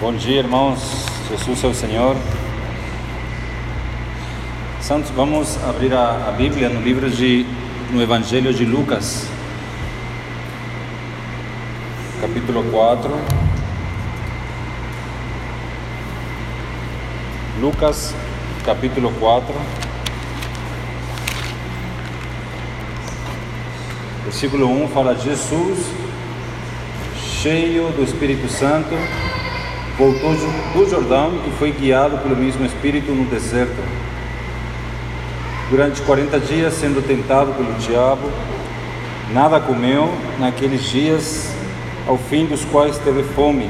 Bom dia, irmãos. Jesus é o Senhor. Santos, vamos abrir a, a Bíblia no livro de no Evangelho de Lucas, capítulo 4. Lucas, capítulo 4. Versículo 1 fala: Jesus, cheio do Espírito Santo, voltou do Jordão e foi guiado pelo mesmo Espírito no deserto. Durante 40 dias, sendo tentado pelo diabo, nada comeu naqueles dias, ao fim dos quais teve fome.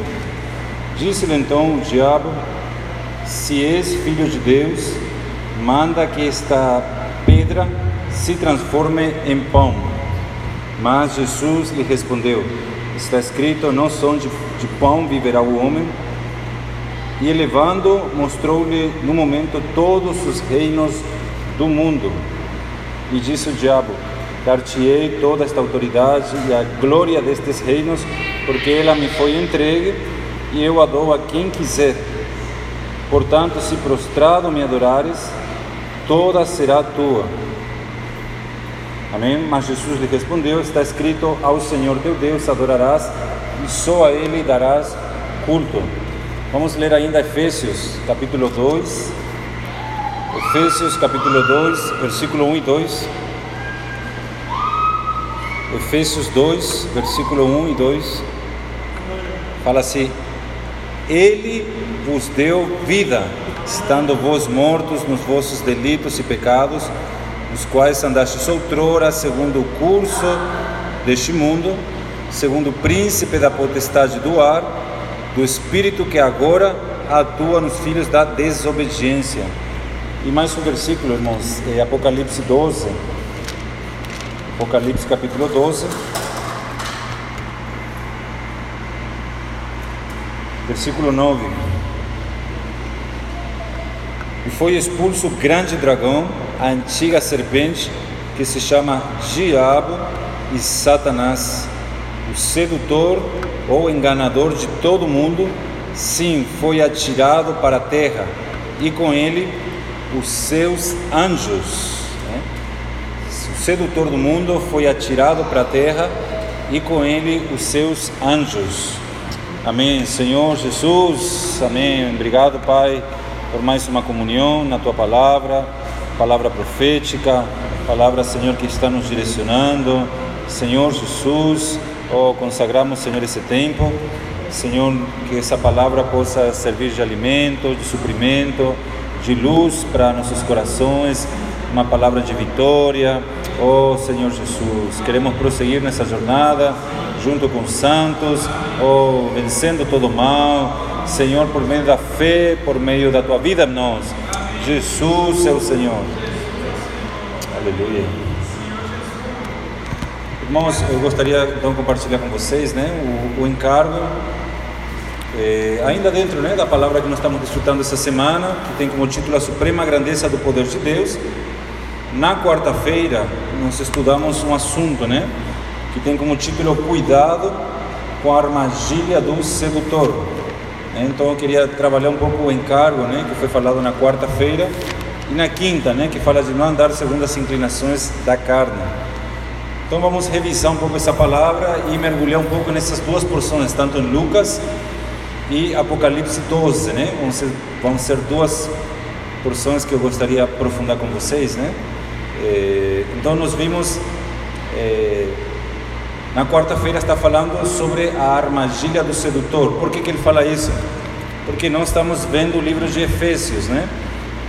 Disse-lhe então o diabo: Se és filho de Deus, manda que esta pedra se transforme em pão. Mas Jesus lhe respondeu: Está escrito: Não só de, de pão viverá o homem. E elevando, mostrou-lhe no momento todos os reinos do mundo. E disse o diabo: Dar-te-ei toda esta autoridade e a glória destes reinos, porque ela me foi entregue e eu a dou a quem quiser. Portanto, se prostrado me adorares, toda será tua. Amém? Mas Jesus lhe respondeu: Está escrito: Ao Senhor teu Deus adorarás e só a Ele darás culto. Vamos ler ainda Efésios, capítulo 2. Efésios, capítulo 2, versículo 1 e 2. Efésios 2, versículo 1 e 2. Fala assim: Ele vos deu vida, estando vós mortos nos vossos delitos e pecados os quais andastes outrora segundo o curso deste mundo, segundo o príncipe da potestade do ar, do espírito que agora atua nos filhos da desobediência. E mais um versículo, irmãos, é Apocalipse 12. Apocalipse capítulo 12. Versículo 9. E foi expulso o grande dragão, a antiga serpente, que se chama Diabo e Satanás, o sedutor ou enganador de todo mundo, sim, foi atirado para a terra, e com ele os seus anjos. Né? O sedutor do mundo foi atirado para a terra, e com ele os seus anjos. Amém, Senhor Jesus, amém. Obrigado, Pai por mais uma comunhão na tua palavra, palavra profética, palavra, Senhor, que está nos direcionando. Senhor Jesus, oh, consagramos, Senhor, esse tempo. Senhor, que essa palavra possa servir de alimento, de suprimento, de luz para nossos corações, uma palavra de vitória. Oh, Senhor Jesus, queremos prosseguir nessa jornada junto com os santos, oh, vencendo todo o mal Senhor, por meio da fé, por meio da tua vida em nós. Jesus é o Senhor. Aleluia. Irmãos, eu gostaria então de compartilhar com vocês né, o, o encargo, é, ainda dentro né, da palavra que nós estamos desfrutando essa semana, que tem como título A Suprema Grandeza do Poder de Deus. Na quarta-feira, nós estudamos um assunto né, que tem como título Cuidado com a armadilha do sedutor. Então eu queria trabalhar um pouco o encargo, né, que foi falado na quarta-feira, e na quinta, né, que fala de não andar segundo as inclinações da carne. Então vamos revisar um pouco essa palavra e mergulhar um pouco nessas duas porções, tanto em Lucas e Apocalipse 12, né? Vão ser, vão ser duas porções que eu gostaria de aprofundar com vocês, né? É, então nós vimos é, na quarta-feira está falando sobre a armadilha do sedutor. Por que, que ele fala isso? Porque nós estamos vendo o livro de Efésios, né?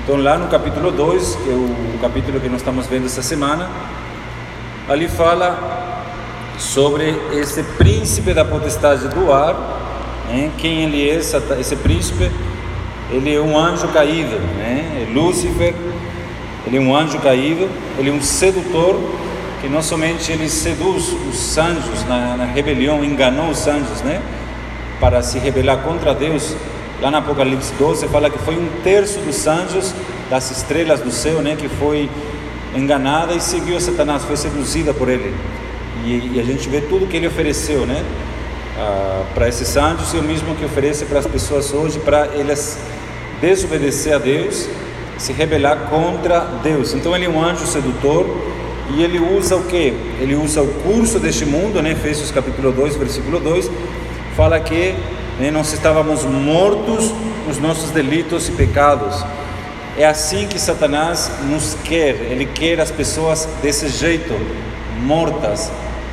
Então, lá no capítulo 2, que é o capítulo que nós estamos vendo essa semana, ali fala sobre esse príncipe da potestade do ar, né? quem ele é, esse príncipe, ele é um anjo caído, né? É Lúcifer, ele é um anjo caído, ele é um sedutor que não somente ele seduz os anjos na, na rebelião, enganou os anjos, né? Para se rebelar contra Deus. Lá no Apocalipse 12 fala que foi um terço dos anjos, das estrelas do céu, né? Que foi enganada e seguiu Satanás, foi seduzida por ele. E, e a gente vê tudo que ele ofereceu, né? ah, para esses anjos e o mesmo que oferece para as pessoas hoje, para elas desobedecer a Deus, se rebelar contra Deus. Então ele é um anjo sedutor e ele usa o que? Ele usa o curso deste mundo, né? Efésios capítulo 2, versículo 2, fala que né, nós estávamos mortos nos nossos delitos e pecados. É assim que Satanás nos quer, ele quer as pessoas desse jeito, mortas,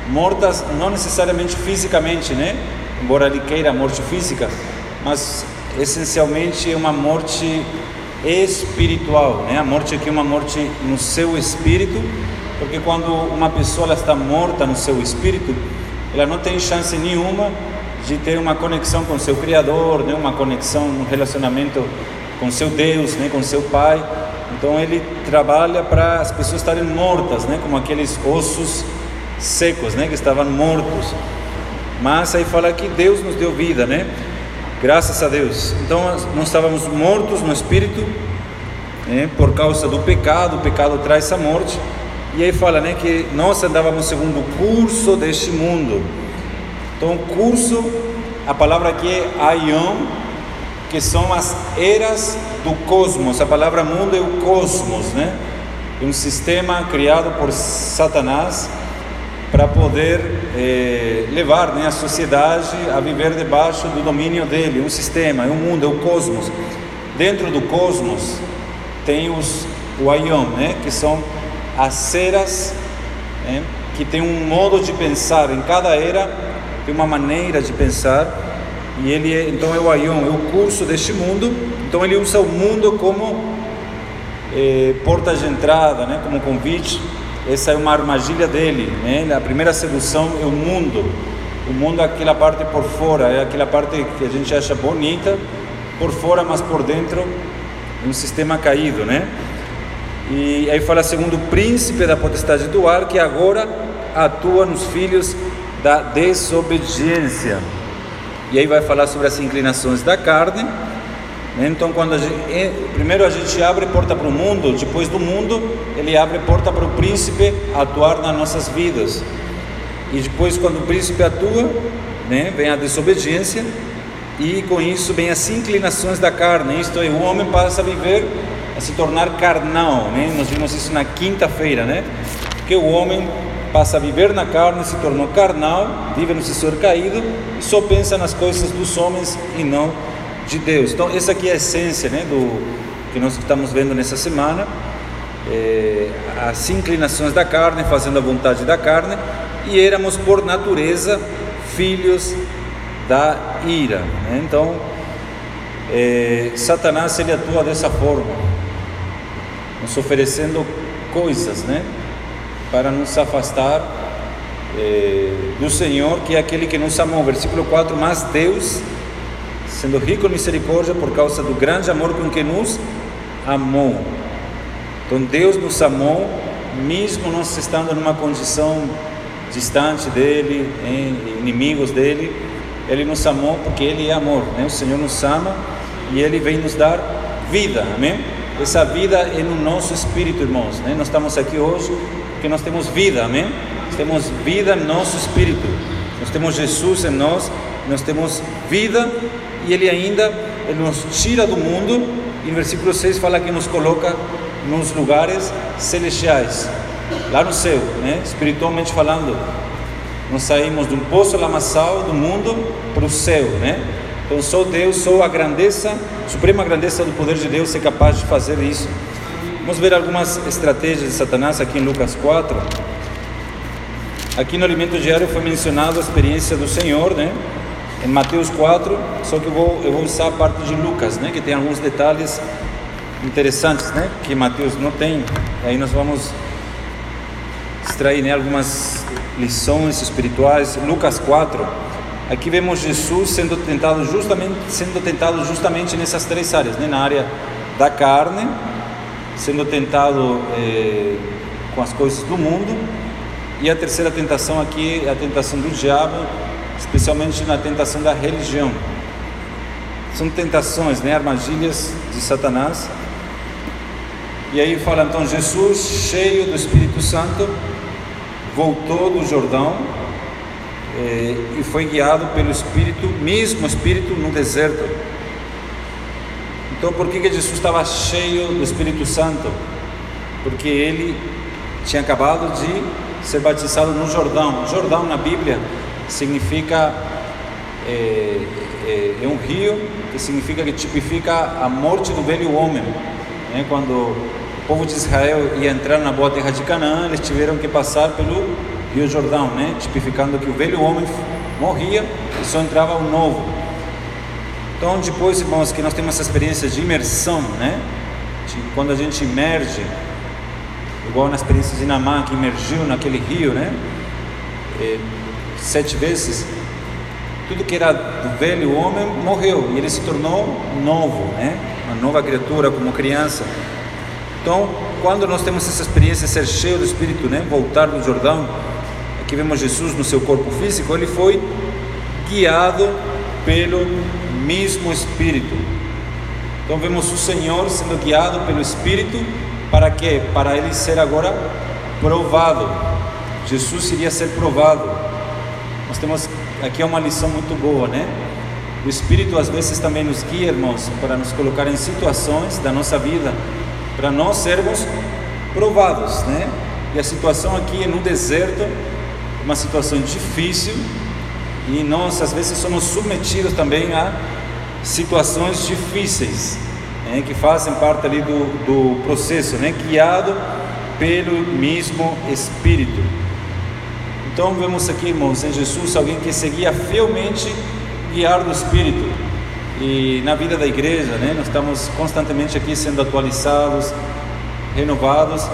mortas não necessariamente fisicamente, né? Embora ele queira a morte física, mas essencialmente é uma morte espiritual, né? A morte aqui é uma morte no seu espírito, porque quando uma pessoa está morta no seu espírito, ela não tem chance nenhuma de ter uma conexão com seu Criador, né? Uma conexão, um relacionamento com seu Deus, né? Com seu Pai. Então ele trabalha para as pessoas estarem mortas, né? Como aqueles ossos secos, né, que estavam mortos. Mas aí fala que Deus nos deu vida, né? Graças a Deus. Então nós estávamos mortos no espírito, né, por causa do pecado. O pecado traz a morte. E aí fala, né, que nós andávamos segundo o curso deste mundo. Então, curso, a palavra aqui é aion, que são as eras do cosmos. A palavra mundo é o cosmos, né? É um sistema criado por Satanás para poder eh, levar né, a sociedade a viver debaixo do domínio dele, um sistema, um mundo, é o cosmos. Dentro do cosmos tem os Aion, né, que são as eras né, que tem um modo de pensar. Em cada era tem uma maneira de pensar e ele é, então é o Aion, é o curso deste mundo. Então ele usa o mundo como eh, porta de entrada, né, como convite essa é uma armadilha dele, né? A primeira sedução é o mundo. O mundo é aquela parte por fora, é aquela parte que a gente acha bonita por fora, mas por dentro é um sistema caído, né? E aí fala segundo o príncipe da potestade do ar que agora atua nos filhos da desobediência. E aí vai falar sobre as inclinações da carne então, quando a gente, primeiro a gente abre porta para o mundo, depois do mundo, ele abre porta para o príncipe atuar nas nossas vidas. E depois, quando o príncipe atua, né, vem a desobediência, e com isso vem as inclinações da carne. Isto é, o homem passa a viver, a se tornar carnal. Né? Nós vimos isso na quinta-feira, né? Que o homem passa a viver na carne, se tornou carnal, vive no sucessor caído e só pensa nas coisas dos homens e não de Deus. Então, essa aqui é a essência né, do que nós estamos vendo nessa semana. É, as inclinações da carne, fazendo a vontade da carne, e éramos por natureza filhos da ira. Né? Então, é, Satanás ele atua dessa forma, nos oferecendo coisas, né, para nos afastar é, do Senhor, que é aquele que nos amou. Versículo 4: Mas Deus sendo rico em misericórdia por causa do grande amor com que nos amou. Então Deus nos amou, mesmo nós estando numa condição distante dele, inimigos dele, ele nos amou porque ele é amor, né? O Senhor nos ama e ele vem nos dar vida, amém? Essa vida é no nosso espírito, irmãos, né? Nós estamos aqui hoje porque nós temos vida, amém? Temos vida no nosso espírito. Nós temos Jesus em nós, nós temos vida e ele ainda ele nos tira do mundo. E no versículo 6 fala que nos coloca nos lugares celestiais, lá no céu, né? espiritualmente falando. Nós saímos de um poço lamaçal do mundo para o céu, né? Então só Deus, só a grandeza, a suprema grandeza do poder de Deus é capaz de fazer isso. Vamos ver algumas estratégias de Satanás aqui em Lucas 4. Aqui no alimento diário foi mencionado a experiência do Senhor, né? em Mateus 4, só que eu vou, eu vou usar a parte de Lucas, né, que tem alguns detalhes interessantes, né, que Mateus não tem. Aí nós vamos extrair né, algumas lições espirituais. Lucas 4, aqui vemos Jesus sendo tentado justamente, sendo tentado justamente nessas três áreas, né, na área da carne, sendo tentado eh, com as coisas do mundo, e a terceira tentação aqui é a tentação do diabo especialmente na tentação da religião. São tentações, né, armadilhas de Satanás. E aí fala então Jesus, cheio do Espírito Santo, voltou do Jordão, eh, e foi guiado pelo Espírito, mesmo Espírito, no deserto. Então, por que, que Jesus estava cheio do Espírito Santo? Porque ele tinha acabado de ser batizado no Jordão. Jordão na Bíblia significa é, é, é, um rio que significa que tipifica a morte do velho homem. Né? Quando o povo de Israel ia entrar na boa terra de Canaã, eles tiveram que passar pelo Rio Jordão, né? tipificando que o velho homem morria e só entrava o novo. Então, depois, irmãos, que nós temos essa experiência de imersão, né? De, quando a gente emerge, igual na experiência de Namã, que emergiu naquele rio, né? E, sete vezes, tudo que era do velho homem morreu e ele se tornou novo, né? Uma nova criatura, como criança. Então, quando nós temos essa experiência de ser cheio do Espírito, né? Voltar do Jordão, aqui vemos Jesus no seu corpo físico, ele foi guiado pelo mesmo Espírito. Então vemos o Senhor sendo guiado pelo Espírito para quê? Para ele ser agora provado. Jesus iria ser provado. Nós temos aqui uma lição muito boa, né? O Espírito às vezes também nos guia, irmãos, para nos colocar em situações da nossa vida, para nós sermos provados, né? E a situação aqui é no deserto, uma situação difícil, e nós às vezes somos submetidos também a situações difíceis, né? que fazem parte ali do, do processo, né? Guiado pelo mesmo Espírito. Então vemos aqui, irmãos, em Jesus alguém que seguia fielmente guiar do Espírito. E na vida da igreja, né, nós estamos constantemente aqui sendo atualizados, renovados,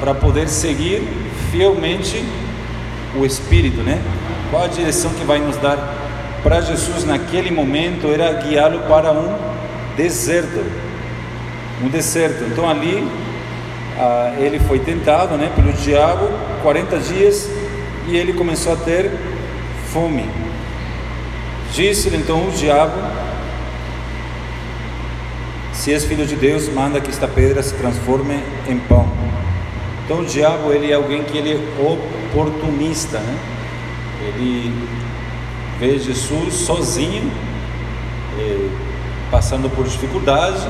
para poder seguir fielmente o Espírito, né? Qual a direção que vai nos dar? Para Jesus naquele momento era guiá-lo para um deserto, um deserto. Então ali ah, ele foi tentado, né, pelo diabo, 40 dias e ele começou a ter fome. Disse-lhe então o diabo: Se és filho de Deus, manda que esta pedra se transforme em pão. Então o diabo ele é alguém que ele é oportunista, né? Ele vê Jesus sozinho, eh, passando por dificuldade,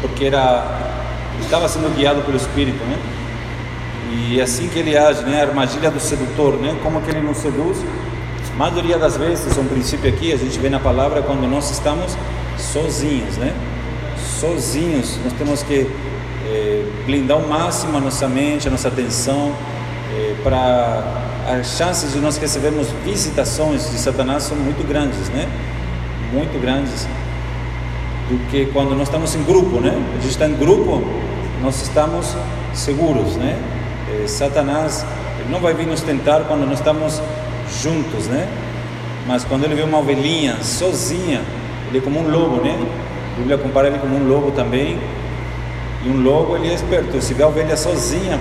porque era estava sendo guiado pelo Espírito, né? E é assim que ele age, né? A armadilha do sedutor, né? Como que ele nos seduz? A maioria das vezes, um princípio aqui, a gente vê na palavra quando nós estamos sozinhos, né? Sozinhos, nós temos que é, blindar ao máximo a nossa mente, a nossa atenção, é, para as chances de nós recebermos visitações de Satanás são muito grandes, né? Muito grandes do que quando nós estamos em grupo, né? A gente está em grupo, nós estamos seguros, né? Eh, Satanás ele não vai vir nos tentar quando nós estamos juntos, né? Mas quando ele vê uma ovelhinha sozinha, ele é como um lobo, né? A Bíblia compara ele como um lobo também. E um lobo ele é esperto. Se vê a ovelha sozinha,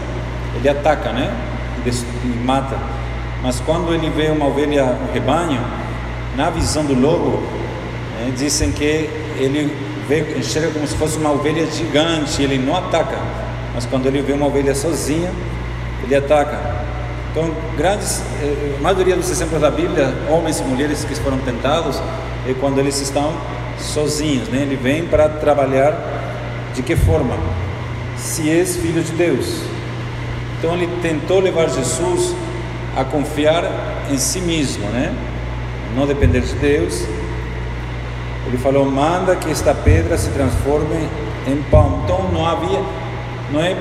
ele ataca, né? E, mata. Mas quando ele vê uma ovelha, um rebanho, na visão do lobo, né, dizem que ele vê, enxerga como se fosse uma ovelha gigante. Ele não ataca. Mas quando ele vê uma ovelha sozinha, ele ataca. Então, grandes, eh, a maioria dos exemplos da Bíblia, homens e mulheres que foram tentados, é quando eles estão sozinhos, né? Ele vem para trabalhar de que forma? Se és filho de Deus. Então ele tentou levar Jesus a confiar em si mesmo, né? Não depender de Deus. Ele falou: "Manda que esta pedra se transforme em pão". Então não havia, não é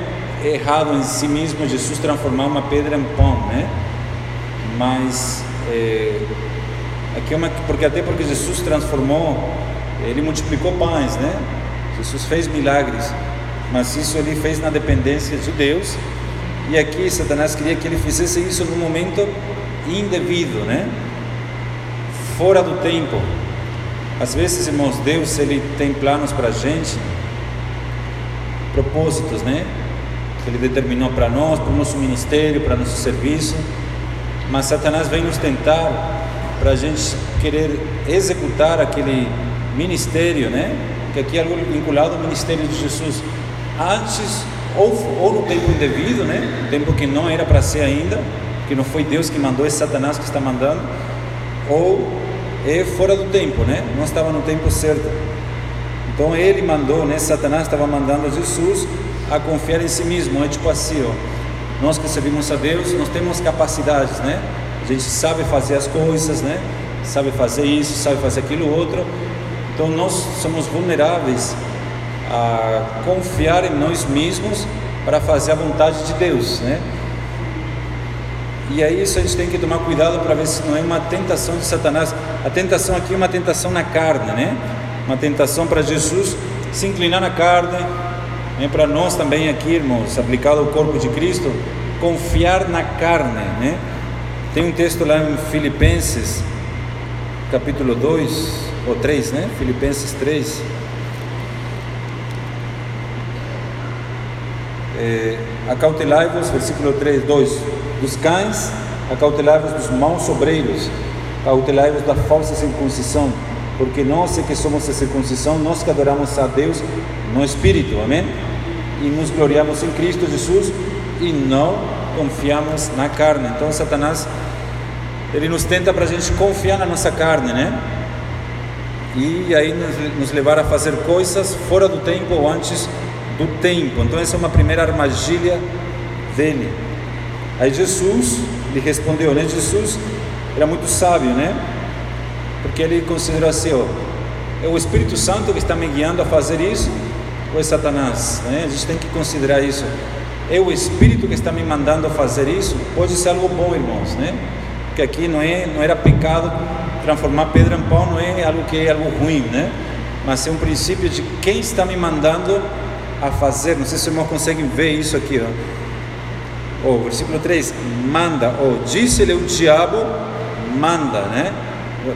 errado em si mesmo Jesus transformar uma pedra em pão, né? Mas é, aqui é uma, porque até porque Jesus transformou, ele multiplicou pães, né? Jesus fez milagres, mas isso ele fez na dependência de Deus. E aqui Satanás queria que ele fizesse isso no momento indevido, né? Fora do tempo. Às vezes, irmãos, Deus ele tem planos para a gente, propósitos, né? que Ele determinou para nós, para o nosso ministério, para nosso serviço. Mas Satanás vem nos tentar para a gente querer executar aquele ministério, né? Que aqui é algo vinculado ao ministério de Jesus antes ou, ou no tempo indevido, né? tempo que não era para ser ainda, que não foi Deus que mandou, é Satanás que está mandando, ou é fora do tempo, né? Não estava no tempo certo. Então ele mandou, né? Satanás estava mandando Jesus a confiar em si mesmo, é tipo assim, ó, nós que servimos a Deus, nós temos capacidades, né? A gente sabe fazer as coisas, né? Sabe fazer isso, sabe fazer aquilo outro. Então nós somos vulneráveis a confiar em nós mesmos para fazer a vontade de Deus, né? E aí isso a gente tem que tomar cuidado para ver se não é uma tentação de Satanás. A tentação aqui é uma tentação na carne, né? Uma tentação para Jesus se inclinar na carne, né? para nós também aqui, irmãos, aplicado ao corpo de Cristo, confiar na carne, né? Tem um texto lá em Filipenses, capítulo 2 ou 3, né? Filipenses 3. É, acautelai-vos, versículo 3, 2, dos cães, acautelai-vos dos maus obreiros, acautelai-vos da falsa circuncisão, porque nós é que somos a circuncisão, nós que adoramos a Deus no Espírito, amém? E nos gloriamos em Cristo Jesus e não confiamos na carne. Então, Satanás, ele nos tenta para a gente confiar na nossa carne, né? E aí nos, nos levar a fazer coisas fora do tempo ou antes do tempo. Então, essa é uma primeira armadilha dele. Aí Jesus lhe respondeu, né? Jesus era muito sábio, né? Porque ele considerou assim: ó, é o Espírito Santo que está me guiando a fazer isso ou é Satanás? Né? A gente tem que considerar isso. É o Espírito que está me mandando a fazer isso? Pode ser algo bom, irmãos, né? Porque aqui não é, não era pecado transformar pedra em pão, não é algo que é algo ruim, né? Mas é um princípio de quem está me mandando a fazer. Não sei se os irmãos conseguem ver isso aqui. Ó. O versículo 3: manda, ou disse-lhe o diabo, manda, né?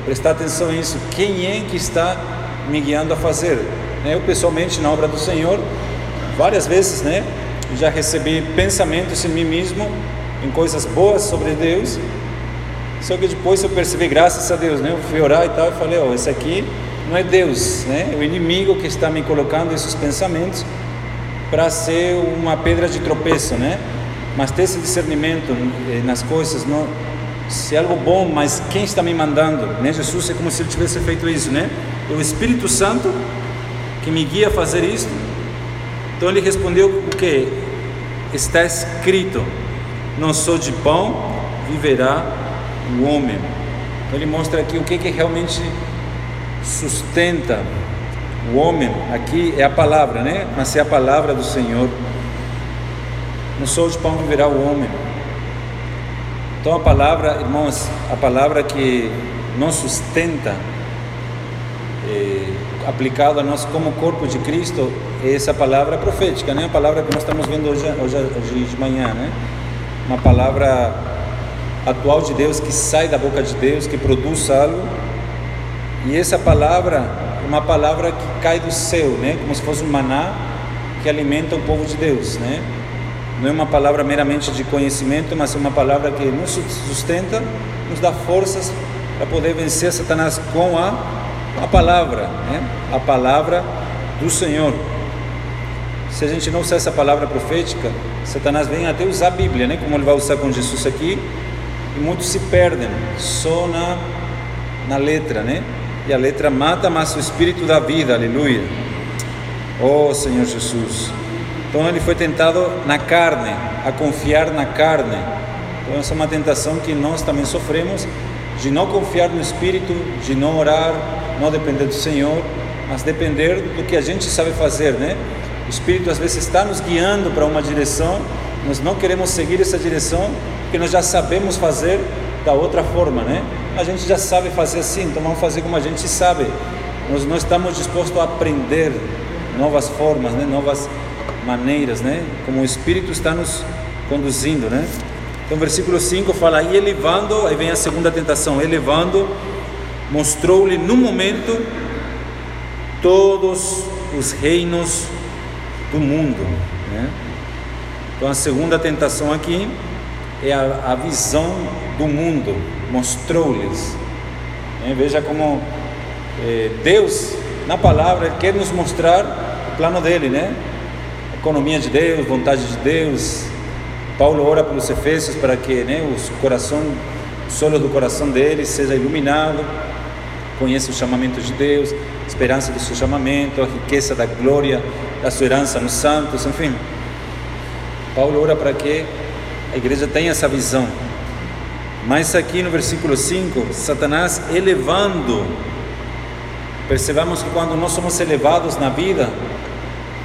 Prestar atenção nisso. Quem é que está me guiando a fazer? Eu, pessoalmente, na obra do Senhor, várias vezes, né? Já recebi pensamentos em mim mesmo, em coisas boas sobre Deus. Só que depois eu percebi, graças a Deus, né? Eu fui orar e tal, e falei: Ó, oh, esse aqui não é Deus, né? É o inimigo que está me colocando esses pensamentos para ser uma pedra de tropeço, né? Mas ter esse discernimento eh, nas coisas, não, se é algo bom, mas quem está me mandando? Né? Jesus é como se ele tivesse feito isso, né? É o Espírito Santo que me guia a fazer isso. Então ele respondeu o que? Está escrito: não sou de pão, viverá o homem. Então ele mostra aqui o que, que realmente sustenta o homem aqui é a palavra, né? Mas é a palavra do Senhor. Não sou de pão viverá o homem. Então a palavra, irmãos, a palavra que nos sustenta, é, aplicada a nós como corpo de Cristo, é essa palavra profética, né? A palavra que nós estamos vendo hoje, hoje, hoje de manhã, né? Uma palavra atual de Deus que sai da boca de Deus, que produz algo. E essa palavra uma palavra que cai do céu, né? Como se fosse um maná que alimenta o povo de Deus, né? Não é uma palavra meramente de conhecimento, mas é uma palavra que nos sustenta, nos dá forças para poder vencer Satanás com a, a palavra, né? A palavra do Senhor. Se a gente não usar essa palavra profética, Satanás vem até usar a Bíblia, né? Como ele vai usar com Jesus aqui, e muitos se perdem só na, na letra, né? E a letra mata, mas o espírito da vida, aleluia. Oh Senhor Jesus. Então ele foi tentado na carne, a confiar na carne. Então essa é uma tentação que nós também sofremos, de não confiar no Espírito, de não orar, não depender do Senhor, mas depender do que a gente sabe fazer, né? O Espírito às vezes está nos guiando para uma direção, nós não queremos seguir essa direção, porque nós já sabemos fazer da outra forma, né? A gente já sabe fazer assim, então vamos fazer como a gente sabe. Nós não estamos dispostos a aprender novas formas, né? Novas maneiras, né? Como o Espírito está nos conduzindo, né? Então, versículo 5 fala: E elevando, aí vem a segunda tentação: elevando, mostrou-lhe no momento todos os reinos do mundo, né? Então, a segunda tentação aqui é a, a visão do mundo, mostrou-lhes. É, veja como é, Deus, na palavra, quer nos mostrar o plano dele, né? Economia de Deus, vontade de Deus, Paulo ora pelos Efésios para que né, o coração, o solo do coração deles seja iluminado, conheça o chamamento de Deus, a esperança do seu chamamento, a riqueza da glória da sua herança nos santos, enfim. Paulo ora para que a igreja tenha essa visão. Mas aqui no versículo 5, Satanás elevando Percebamos que quando nós somos elevados na vida,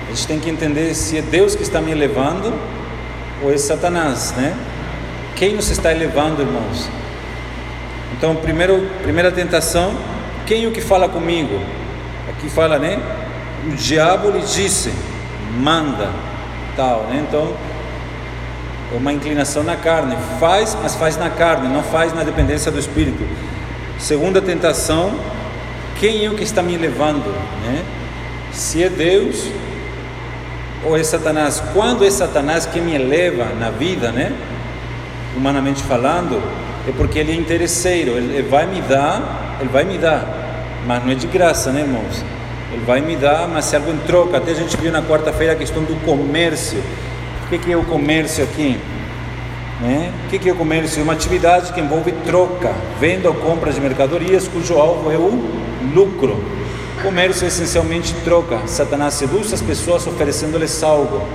a gente tem que entender se é Deus que está me elevando ou é Satanás, né? Quem nos está elevando, irmãos? Então, primeiro, primeira tentação, quem é o que fala comigo? Aqui fala, né? O diabo lhe disse, manda, tal, né? Então, uma inclinação na carne, faz, mas faz na carne, não faz na dependência do Espírito. Segunda tentação, quem é o que está me levando, né? Se é Deus ou é Satanás? Quando é Satanás que me eleva na vida, né? Humanamente falando, é porque ele é interesseiro, ele vai me dar, ele vai me dar, mas não é de graça, né, irmãos? Ele vai me dar, mas se algo em troca. Até a gente viu na quarta-feira a questão do comércio. O que é o comércio aqui? Né? O que é o comércio? É uma atividade que envolve troca, venda ou compra de mercadorias, cujo alvo é o lucro. Comércio é essencialmente troca. Satanás seduz as pessoas oferecendo-lhes algo.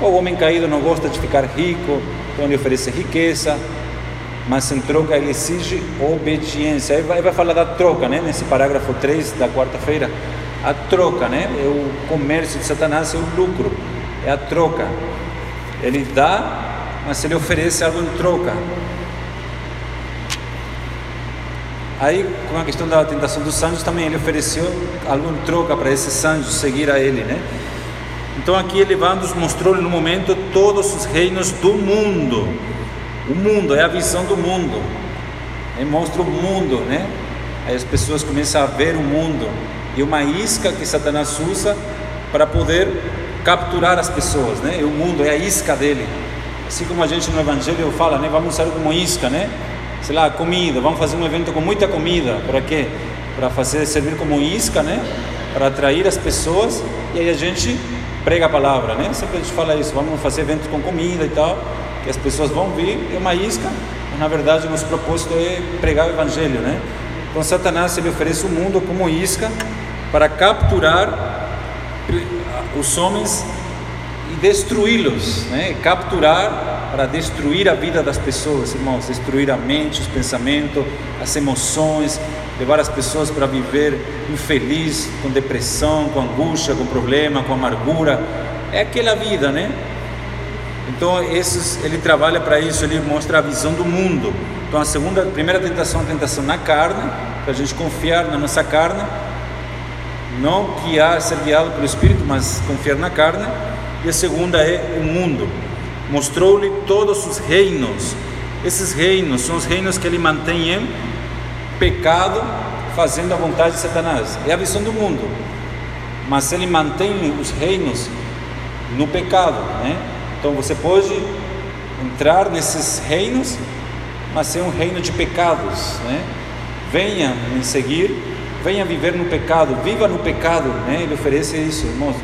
O homem caído não gosta de ficar rico, então ele oferece riqueza, mas em troca ele exige obediência. Aí vai, vai falar da troca, né? nesse parágrafo 3 da quarta-feira. A troca, né? É o comércio de Satanás, é o lucro, é a troca. Ele dá, mas ele oferece algo em troca. Aí, com a questão da tentação dos anjos, também ele ofereceu algo em troca para esses anjos seguir a ele, né? Então, aqui ele nos mostrou no momento todos os reinos do mundo. O mundo é a visão do mundo. Ele mostra o mundo, né? Aí as pessoas começam a ver o mundo e uma isca que Satanás usa para poder capturar as pessoas, né? O mundo é a isca dele. Assim como a gente no Evangelho fala, né? Vamos usar como isca, né? sei lá, comida, vamos fazer um evento com muita comida, para quê? Para fazer servir como isca, né? Para atrair as pessoas e aí a gente prega a palavra, né? Sempre a gente fala isso, vamos fazer eventos com comida e tal, que as pessoas vão vir, é uma isca, mas na verdade o nosso propósito é pregar o evangelho, né? Então Satanás ele oferece o mundo como isca para capturar os homens e destruí-los, né? capturar para destruir a vida das pessoas, irmãos, destruir a mente, os pensamentos, as emoções, levar as pessoas para viver infeliz, com depressão, com angústia, com problema, com amargura. É aquela vida, né? Então, esses, ele trabalha para isso, ele mostra a visão do mundo. Então, a segunda, a primeira tentação, a tentação na carne, para a gente confiar na nossa carne, não que há ser guiado pelo Espírito, mas confiar na carne. E a segunda é o mundo mostrou-lhe todos os reinos. Esses reinos são os reinos que ele mantém em pecado, fazendo a vontade de Satanás. É a visão do mundo. Mas ele mantém os reinos no pecado, né? Então você pode entrar nesses reinos, mas é um reino de pecados, né? Venha me seguir, venha viver no pecado, viva no pecado, né? Ele oferece isso, irmãos.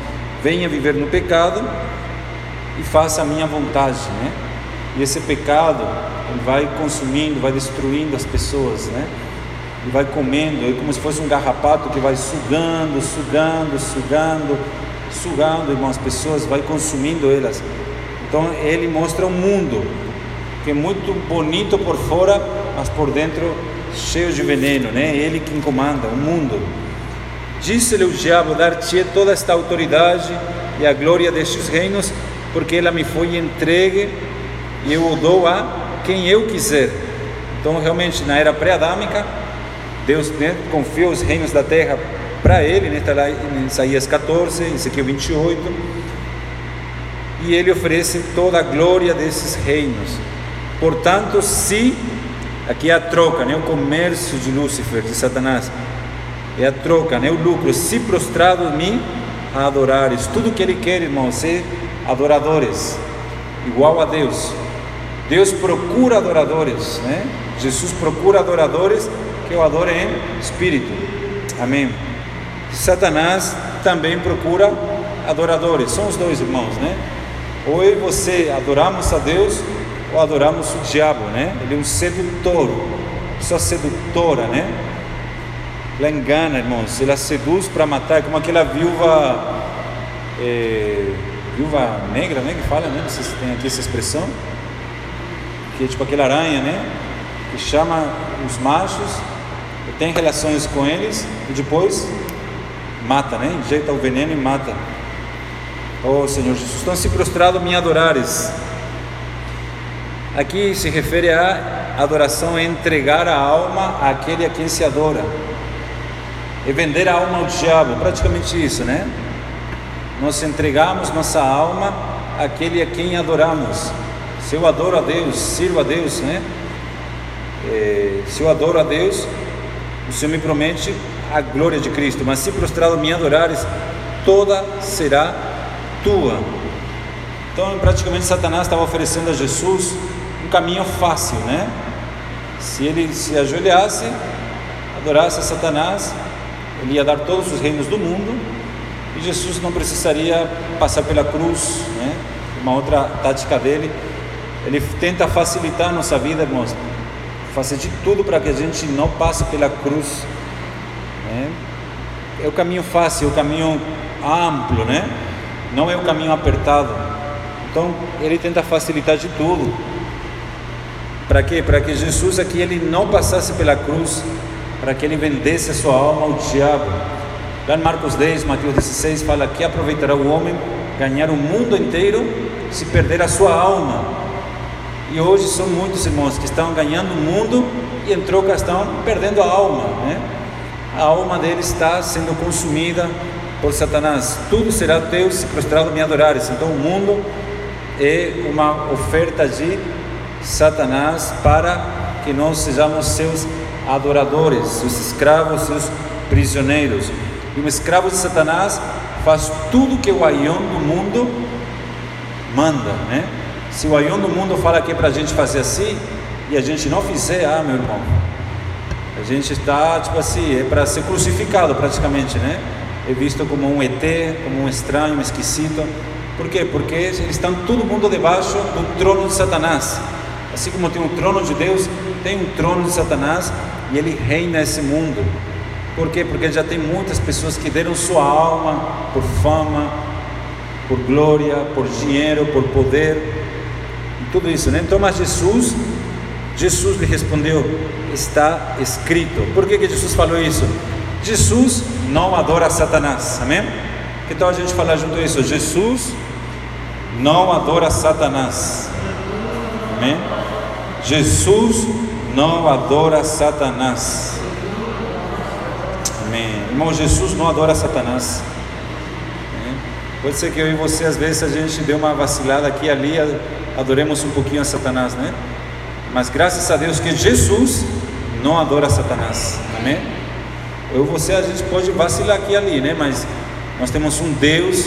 Venha viver no pecado e faça a minha vontade, né? E esse pecado ele vai consumindo, vai destruindo as pessoas, né? E vai comendo, é como se fosse um garrapato que vai sugando, sugando, sugando, sugando, irmão, as pessoas, vai consumindo elas. Então ele mostra um mundo que é muito bonito por fora, mas por dentro cheio de veneno, né? Ele que comanda o mundo. Disse-lhe o diabo: Dar-te toda esta autoridade e a glória destes reinos, porque ela me foi entregue e eu o dou a quem eu quiser. Então, realmente, na era pré-adâmica, Deus né, confiou os reinos da terra para ele, está né, lá em Isaías 14, em Ezequiel 28, e ele oferece toda a glória desses reinos. Portanto, se, aqui é a troca, né, o comércio de Lúcifer, de Satanás, é a troca, né, o lucro, se prostrado me a adorares, tudo que ele quer, irmãos, é adoradores, igual a Deus. Deus procura adoradores, né? Jesus procura adoradores que o adorem em espírito. Amém. Satanás também procura adoradores. São os dois irmãos, né? Ou eu e você adoramos a Deus ou adoramos o diabo, né? Ele é um sedutor, pessoa sedutora, né? Ela engana, irmãos, ela seduz para matar, como aquela viúva, é, viúva negra, né? Que fala, né? Não sei se tem aqui essa expressão, que é tipo aquela aranha, né? Que chama os machos, tem relações com eles e depois mata, né? Injeta o veneno e mata. Oh Senhor Jesus, estão se prostrado me adorares. Aqui se refere a adoração é entregar a alma àquele a quem se adora. É vender a alma ao diabo, praticamente isso, né? Nós entregamos nossa alma àquele a quem adoramos. Se eu adoro a Deus, sirvo a Deus, né? É, se eu adoro a Deus, o Senhor me promete a glória de Cristo, mas se prostrado me adorares, toda será tua. Então, praticamente, Satanás estava oferecendo a Jesus um caminho fácil, né? Se ele se ajoelhasse, adorasse a Satanás, ele ia dar todos os reinos do mundo e Jesus não precisaria passar pela cruz, né? Uma outra tática dele, ele tenta facilitar a nossa vida, irmãos, fazer de tudo para que a gente não passe pela cruz. Né? É o caminho fácil, é o caminho amplo, né? Não é o caminho apertado. Então ele tenta facilitar de tudo. Para quê? Para que Jesus aqui ele não passasse pela cruz, para que ele vendesse a sua alma ao diabo. Lá em Marcos 10, Mateus 16 fala que aproveitará o homem ganhar o mundo inteiro se perder a sua alma. E hoje são muitos irmãos que estão ganhando o mundo e em troca estão perdendo a alma, né? A alma deles está sendo consumida por Satanás. Tudo será teu se prostrado me adorares. Então o mundo é uma oferta de Satanás para que nós sejamos seus adoradores, seus escravos, seus prisioneiros. E um escravo de Satanás faz tudo que o aion do mundo manda, né? Se o aion do mundo fala é para a gente fazer assim e a gente não fizer, ah, meu irmão, a gente está tipo assim, é para ser crucificado praticamente, né? É visto como um ET, como um estranho, um esquisito. Por quê? Porque eles estão todo mundo debaixo do trono de Satanás. Assim como tem um trono de Deus, tem um trono de Satanás e ele reina esse mundo. Por quê? Porque já tem muitas pessoas que deram sua alma por fama, por glória, por dinheiro, por poder e tudo isso, né? Então, mas Jesus, Jesus lhe respondeu: está escrito. Por que, que Jesus falou isso? Jesus não adora Satanás, amém? Tal a gente falar junto isso? Jesus não adora Satanás, amém? Jesus não adora Satanás. Amém. Irmão, Jesus não adora Satanás. Amém? Pode ser que eu e você, às vezes, a gente dê uma vacilada aqui e ali, adoremos um pouquinho a Satanás, né? Mas graças a Deus que Jesus não adora Satanás. Amém? Eu e você, a gente pode vacilar aqui e ali, né? Mas nós temos um Deus,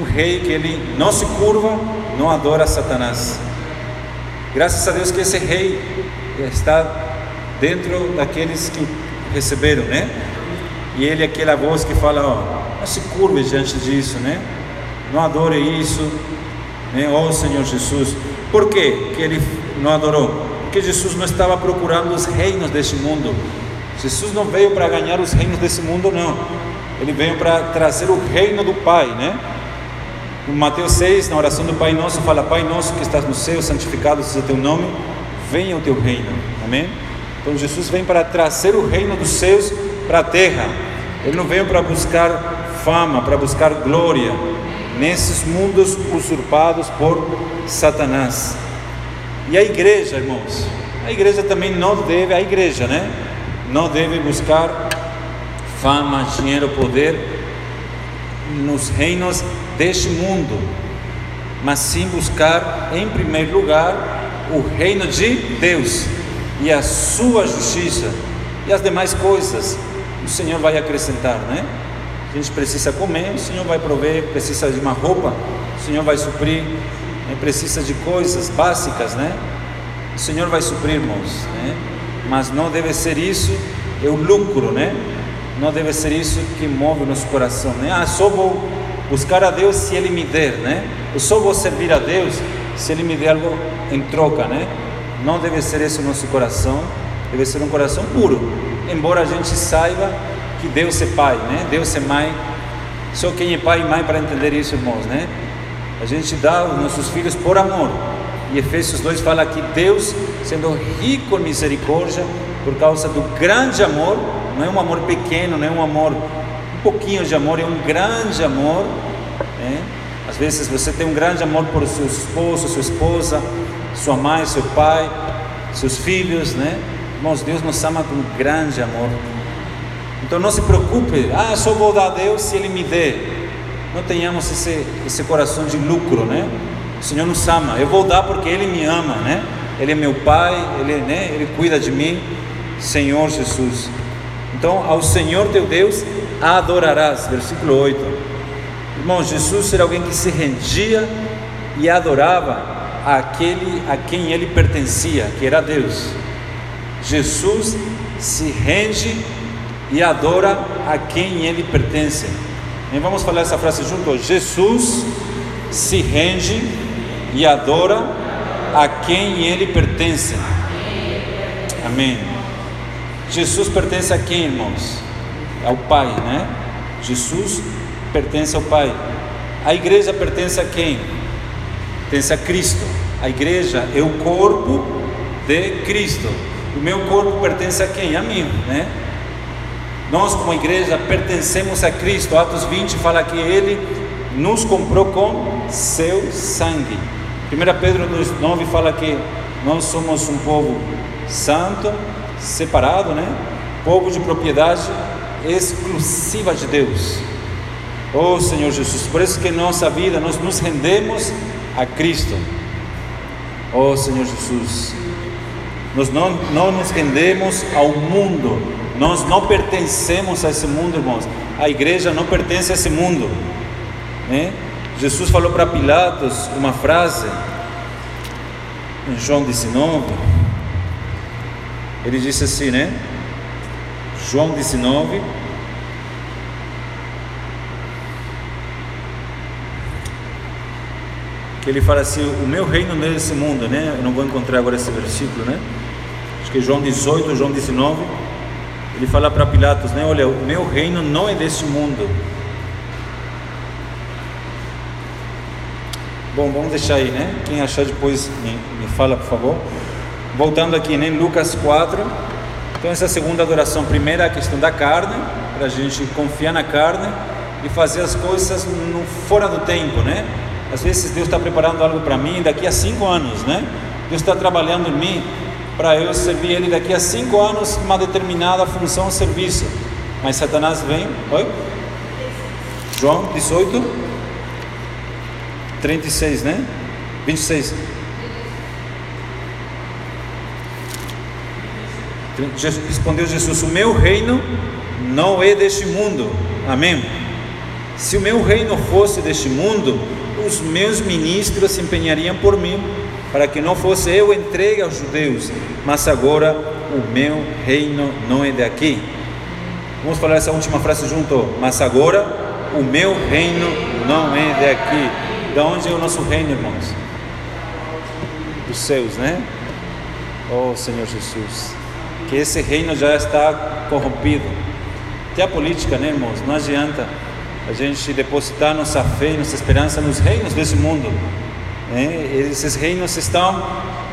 um rei que ele não se curva, não adora Satanás. Graças a Deus que esse rei está dentro daqueles que receberam, né? E ele é aquela voz que fala, ó, não se curve diante disso, né? Não adore isso, né? Ó Senhor Jesus. Por quê que ele não adorou? Porque Jesus não estava procurando os reinos deste mundo. Jesus não veio para ganhar os reinos desse mundo, não. Ele veio para trazer o reino do Pai, né? Em Mateus 6, na oração do Pai Nosso, fala: Pai Nosso que estás no céu, santificado seja teu nome, venha o teu reino. Amém? Então Jesus vem para trazer o reino dos céus para a terra. Ele não veio para buscar fama, para buscar glória nesses mundos usurpados por Satanás. E a igreja, irmãos, a igreja também não deve, a igreja, né? Não deve buscar fama, dinheiro, poder nos reinos deste mundo, mas sim buscar em primeiro lugar o reino de Deus e a sua justiça e as demais coisas o Senhor vai acrescentar, né? A gente precisa comer, o Senhor vai prover, precisa de uma roupa, o Senhor vai suprir, né? precisa de coisas básicas, né? O Senhor vai suprir, irmãos, né? Mas não deve ser isso, é o lucro, né? Não deve ser isso que move o nosso coração, né? Ah, só vou buscar a Deus se Ele me der, né? Eu só vou servir a Deus se Ele me der algo em troca, né? Não deve ser esse o nosso coração, deve ser um coração puro. Embora a gente saiba que Deus é Pai, né? Deus é Mãe. Só quem é pai e mãe para entender isso, irmãos, né? A gente dá os nossos filhos por amor. E Efésios 2 fala que Deus, sendo rico em misericórdia, por causa do grande amor, não é um amor pequeno, não é um amor, pouquinho de amor, é um grande amor. Né? Às vezes você tem um grande amor por seu esposo, sua esposa, sua mãe, seu pai, seus filhos, né? Irmãos, Deus nos ama com grande amor. Então não se preocupe, ah, só vou dar a Deus se Ele me der. Não tenhamos esse, esse coração de lucro, né? O Senhor nos ama, eu vou dar porque Ele me ama, né? Ele é meu Pai, Ele, né? Ele cuida de mim, Senhor Jesus. Então, ao Senhor teu Deus adorarás, versículo 8. Irmão, Jesus era alguém que se rendia e adorava aquele a quem ele pertencia, que era Deus. Jesus se rende e adora a quem ele pertence. E vamos falar essa frase junto. Jesus se rende e adora a quem ele pertence. Amém. Jesus pertence a quem, irmãos? Ao Pai, né? Jesus pertence ao Pai. A igreja pertence a quem? Pertence a Cristo. A igreja é o corpo de Cristo. O meu corpo pertence a quem? A mim, né? Nós, como igreja, pertencemos a Cristo. Atos 20 fala que Ele nos comprou com seu sangue. 1 Pedro 2,9 fala que nós somos um povo santo, separado, né? Povo de propriedade exclusiva de Deus. Oh Senhor Jesus, por isso que nossa vida nós nos rendemos a Cristo. Oh Senhor Jesus, nós não, não nos rendemos ao mundo, nós não pertencemos a esse mundo, irmãos. A igreja não pertence a esse mundo. Né? Jesus falou para Pilatos uma frase em João 19. Ele disse assim, né? João 19. Que ele fala assim: O meu reino não é desse mundo, né? Eu não vou encontrar agora esse versículo, né? Acho que é João 18, João 19. Ele fala para Pilatos, né? Olha, o meu reino não é desse mundo. Bom, vamos deixar aí, né? Quem achar depois me, me fala, por favor. Voltando aqui, né? Lucas 4. Então, essa segunda adoração, primeira a questão da carne, para a gente confiar na carne e fazer as coisas no, fora do tempo, né? Às vezes Deus está preparando algo para mim daqui a cinco anos, né? Deus está trabalhando em mim para eu servir Ele daqui a cinco anos uma determinada função ou serviço. Mas Satanás vem, oi? João 18, 36, né? 26. Respondeu Jesus: O meu reino não é deste mundo. Amém. Se o meu reino fosse deste mundo, os meus ministros se empenhariam por mim para que não fosse eu entregue aos judeus, mas agora o meu reino não é daqui. Vamos falar essa última frase junto. Mas agora o meu reino não é daqui. De onde é o nosso reino, irmãos? Dos céus, né? Oh Senhor Jesus, que esse reino já está corrompido. Até a política, né, irmãos? Não adianta a gente depositar nossa fé e nossa esperança nos reinos desse mundo. Né? Esses reinos estão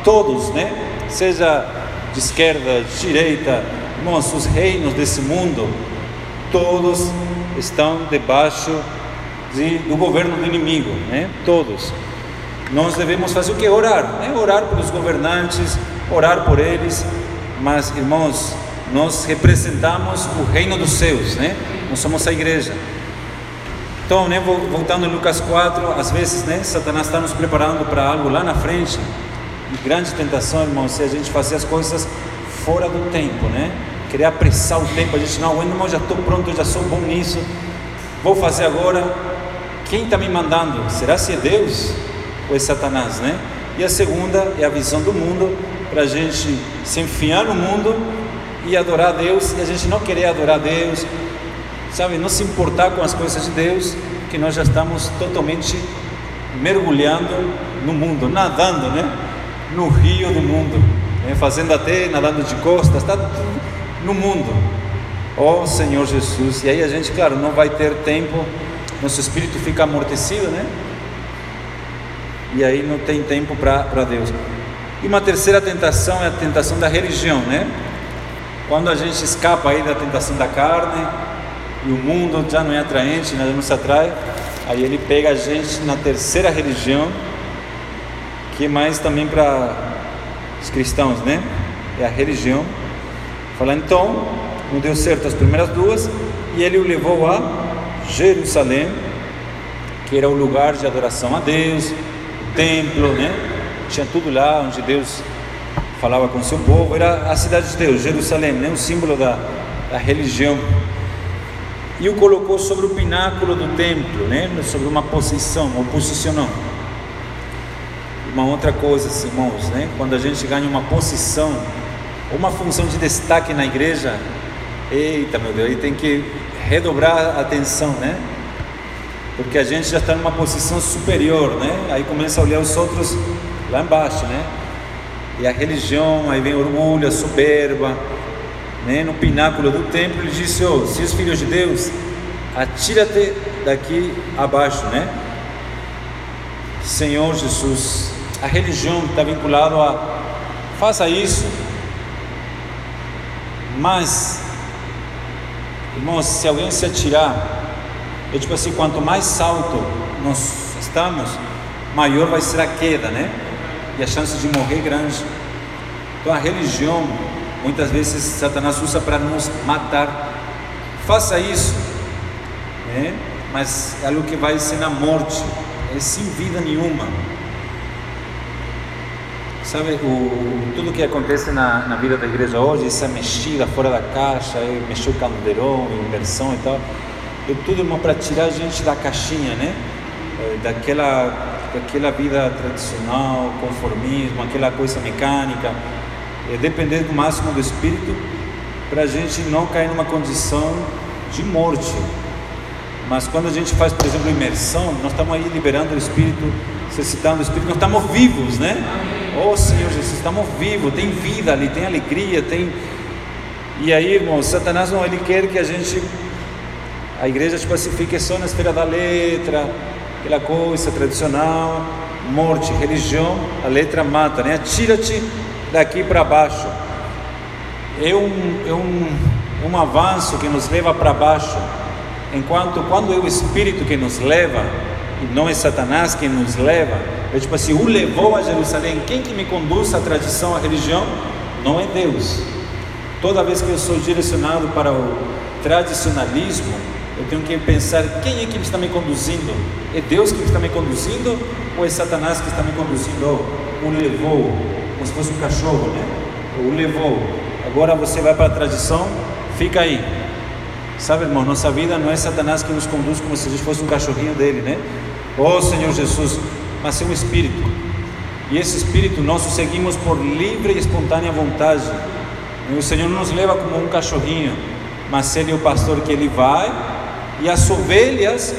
todos, né? seja de esquerda, de direita, irmãos, os reinos desse mundo, todos estão debaixo de, do governo do inimigo, né? todos. Nós devemos fazer o que? Orar, né? orar pelos governantes, orar por eles, mas irmãos, nós representamos o reino dos céus, né? nós somos a igreja. Então, né, voltando em Lucas 4, às vezes, né, Satanás está nos preparando para algo lá na frente. E grande tentação, irmão, se a gente fazer as coisas fora do tempo, né? Querer apressar o tempo, a gente não irmão, já estou pronto, já sou bom nisso. Vou fazer agora. Quem está me mandando? Será se é Deus ou é Satanás, né? E a segunda é a visão do mundo, para a gente se enfiar no mundo e adorar Deus, e a gente não querer adorar Deus, sabe, não se importar com as coisas de Deus, que nós já estamos totalmente mergulhando no mundo, nadando, né? No rio do mundo, né? fazendo até nadando de costas, está no mundo. Ó oh, Senhor Jesus, e aí a gente, claro, não vai ter tempo, nosso espírito fica amortecido, né? E aí não tem tempo para Deus. E uma terceira tentação é a tentação da religião, né? Quando a gente escapa aí da tentação da carne e o mundo já não é atraente, já não se atrai, aí ele pega a gente na terceira religião, que é mais também para os cristãos, né? É a religião. Fala então, não deu certo as primeiras duas, e ele o levou a Jerusalém, que era o lugar de adoração a Deus, o templo, né? Tinha tudo lá onde Deus falava com seu povo, era a cidade de Deus, Jerusalém, né? um símbolo da, da religião. E o colocou sobre o pináculo do templo, né? sobre uma posição, ou posicionou. Uma outra coisa, irmãos, né? quando a gente ganha uma posição, uma função de destaque na igreja, eita meu Deus, aí tem que redobrar a atenção, né? Porque a gente já está numa posição superior, né? Aí começa a olhar os outros lá embaixo, né? E a religião, aí vem orgulho, a soberba, né? No pináculo do templo, ele disse: oh, se os filhos de Deus, atira-te daqui abaixo, né? Senhor Jesus, a religião está vinculada a faça isso, mas, irmãos, se alguém se atirar, é tipo assim: quanto mais alto nós estamos, maior vai ser a queda, né? E a chance de morrer é grande. Então a religião, muitas vezes Satanás usa para nos matar. Faça isso, né? Mas é algo que vai ser na morte, é sem vida nenhuma. Sabe, o, tudo que acontece na, na vida da igreja hoje, essa mexida fora da caixa, mexer o caldeirão, inversão e tal, é tudo para tirar a gente da caixinha, né? É, daquela aquela vida tradicional, conformismo, aquela coisa mecânica, é depender do máximo do espírito para a gente não cair numa condição de morte. Mas quando a gente faz, por exemplo, imersão, nós estamos aí liberando o espírito, exercitando o espírito, nós estamos vivos, né? Oh Senhor Jesus, estamos vivos, tem vida ali, tem alegria, tem. E aí, irmão, Satanás não, ele quer que a gente, a igreja tipo assim, fique só na esfera da letra, aquela coisa tradicional, morte, religião, a letra mata, né? Atira-te daqui para baixo. É um, é um, um avanço que nos leva para baixo. Enquanto quando é o Espírito que nos leva, e não é Satanás que nos leva, é tipo assim, o levou a Jerusalém. Quem que me conduz à tradição, à religião? Não é Deus. Toda vez que eu sou direcionado para o tradicionalismo, eu tenho que pensar quem é que está me conduzindo? É Deus que está me conduzindo ou é Satanás que está me conduzindo? O levou, como se fosse um cachorro, né? O levou. Agora você vai para a tradição, fica aí. Sabe, irmão, nossa vida não é Satanás que nos conduz como se a gente fosse um cachorrinho dele, né? Oh Senhor Jesus, mas é um espírito. E esse espírito nós o seguimos por livre e espontânea vontade. E o Senhor não nos leva como um cachorrinho, mas ele é o pastor que ele vai e as ovelhas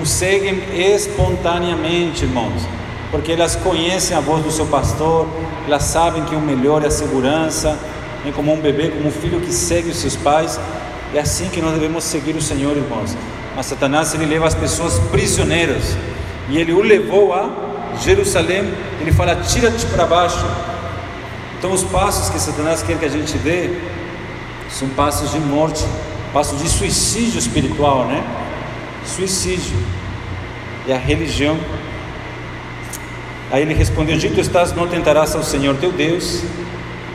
o seguem espontaneamente, irmãos, porque elas conhecem a voz do seu pastor, elas sabem que o melhor é a segurança, é como um bebê, como um filho que segue os seus pais. É assim que nós devemos seguir o Senhor, irmãos. Mas Satanás ele leva as pessoas prisioneiras e ele o levou a Jerusalém. Ele fala: tira-te para baixo. Então, os passos que Satanás quer que a gente dê são passos de morte passo de suicídio espiritual, né? Suicídio. E a religião. Aí ele respondeu: Dito estás, não tentarás ao Senhor teu Deus,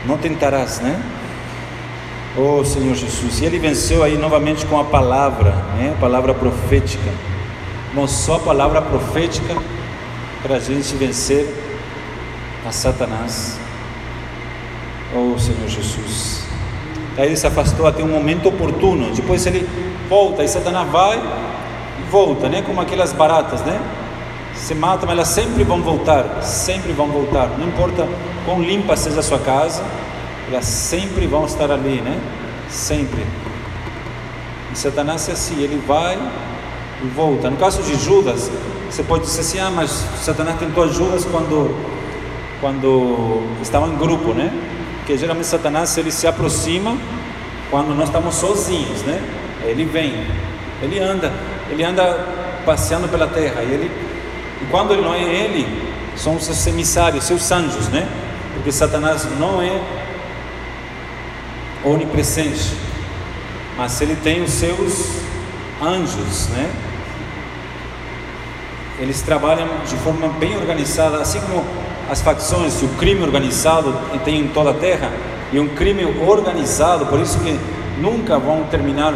não tentarás, né? Oh Senhor Jesus. E ele venceu aí novamente com a palavra, né? A palavra profética. Não só a palavra profética para a gente vencer a Satanás. Oh Senhor Jesus. Aí ele se afastou até um momento oportuno. Depois ele volta e Satanás vai e volta, né? Como aquelas baratas, né? Se matam, mas elas sempre vão voltar, sempre vão voltar. Não importa quão limpa seja a sua casa, elas sempre vão estar ali, né? Sempre. E Satanás é assim, ele vai e volta. No caso de Judas, Você pode dizer assim, ah, mas Satanás tentou Judas quando, quando estava em grupo, né? Porque geralmente Satanás ele se aproxima quando nós estamos sozinhos, né? Ele vem, ele anda, ele anda passeando pela terra e ele e quando ele não é ele, são os seus emissários, seus anjos, né? Porque Satanás não é onipresente, mas ele tem os seus anjos, né? Eles trabalham de forma bem organizada, assim como as facções, o crime organizado tem em toda a terra, e um crime organizado, por isso que nunca vão terminar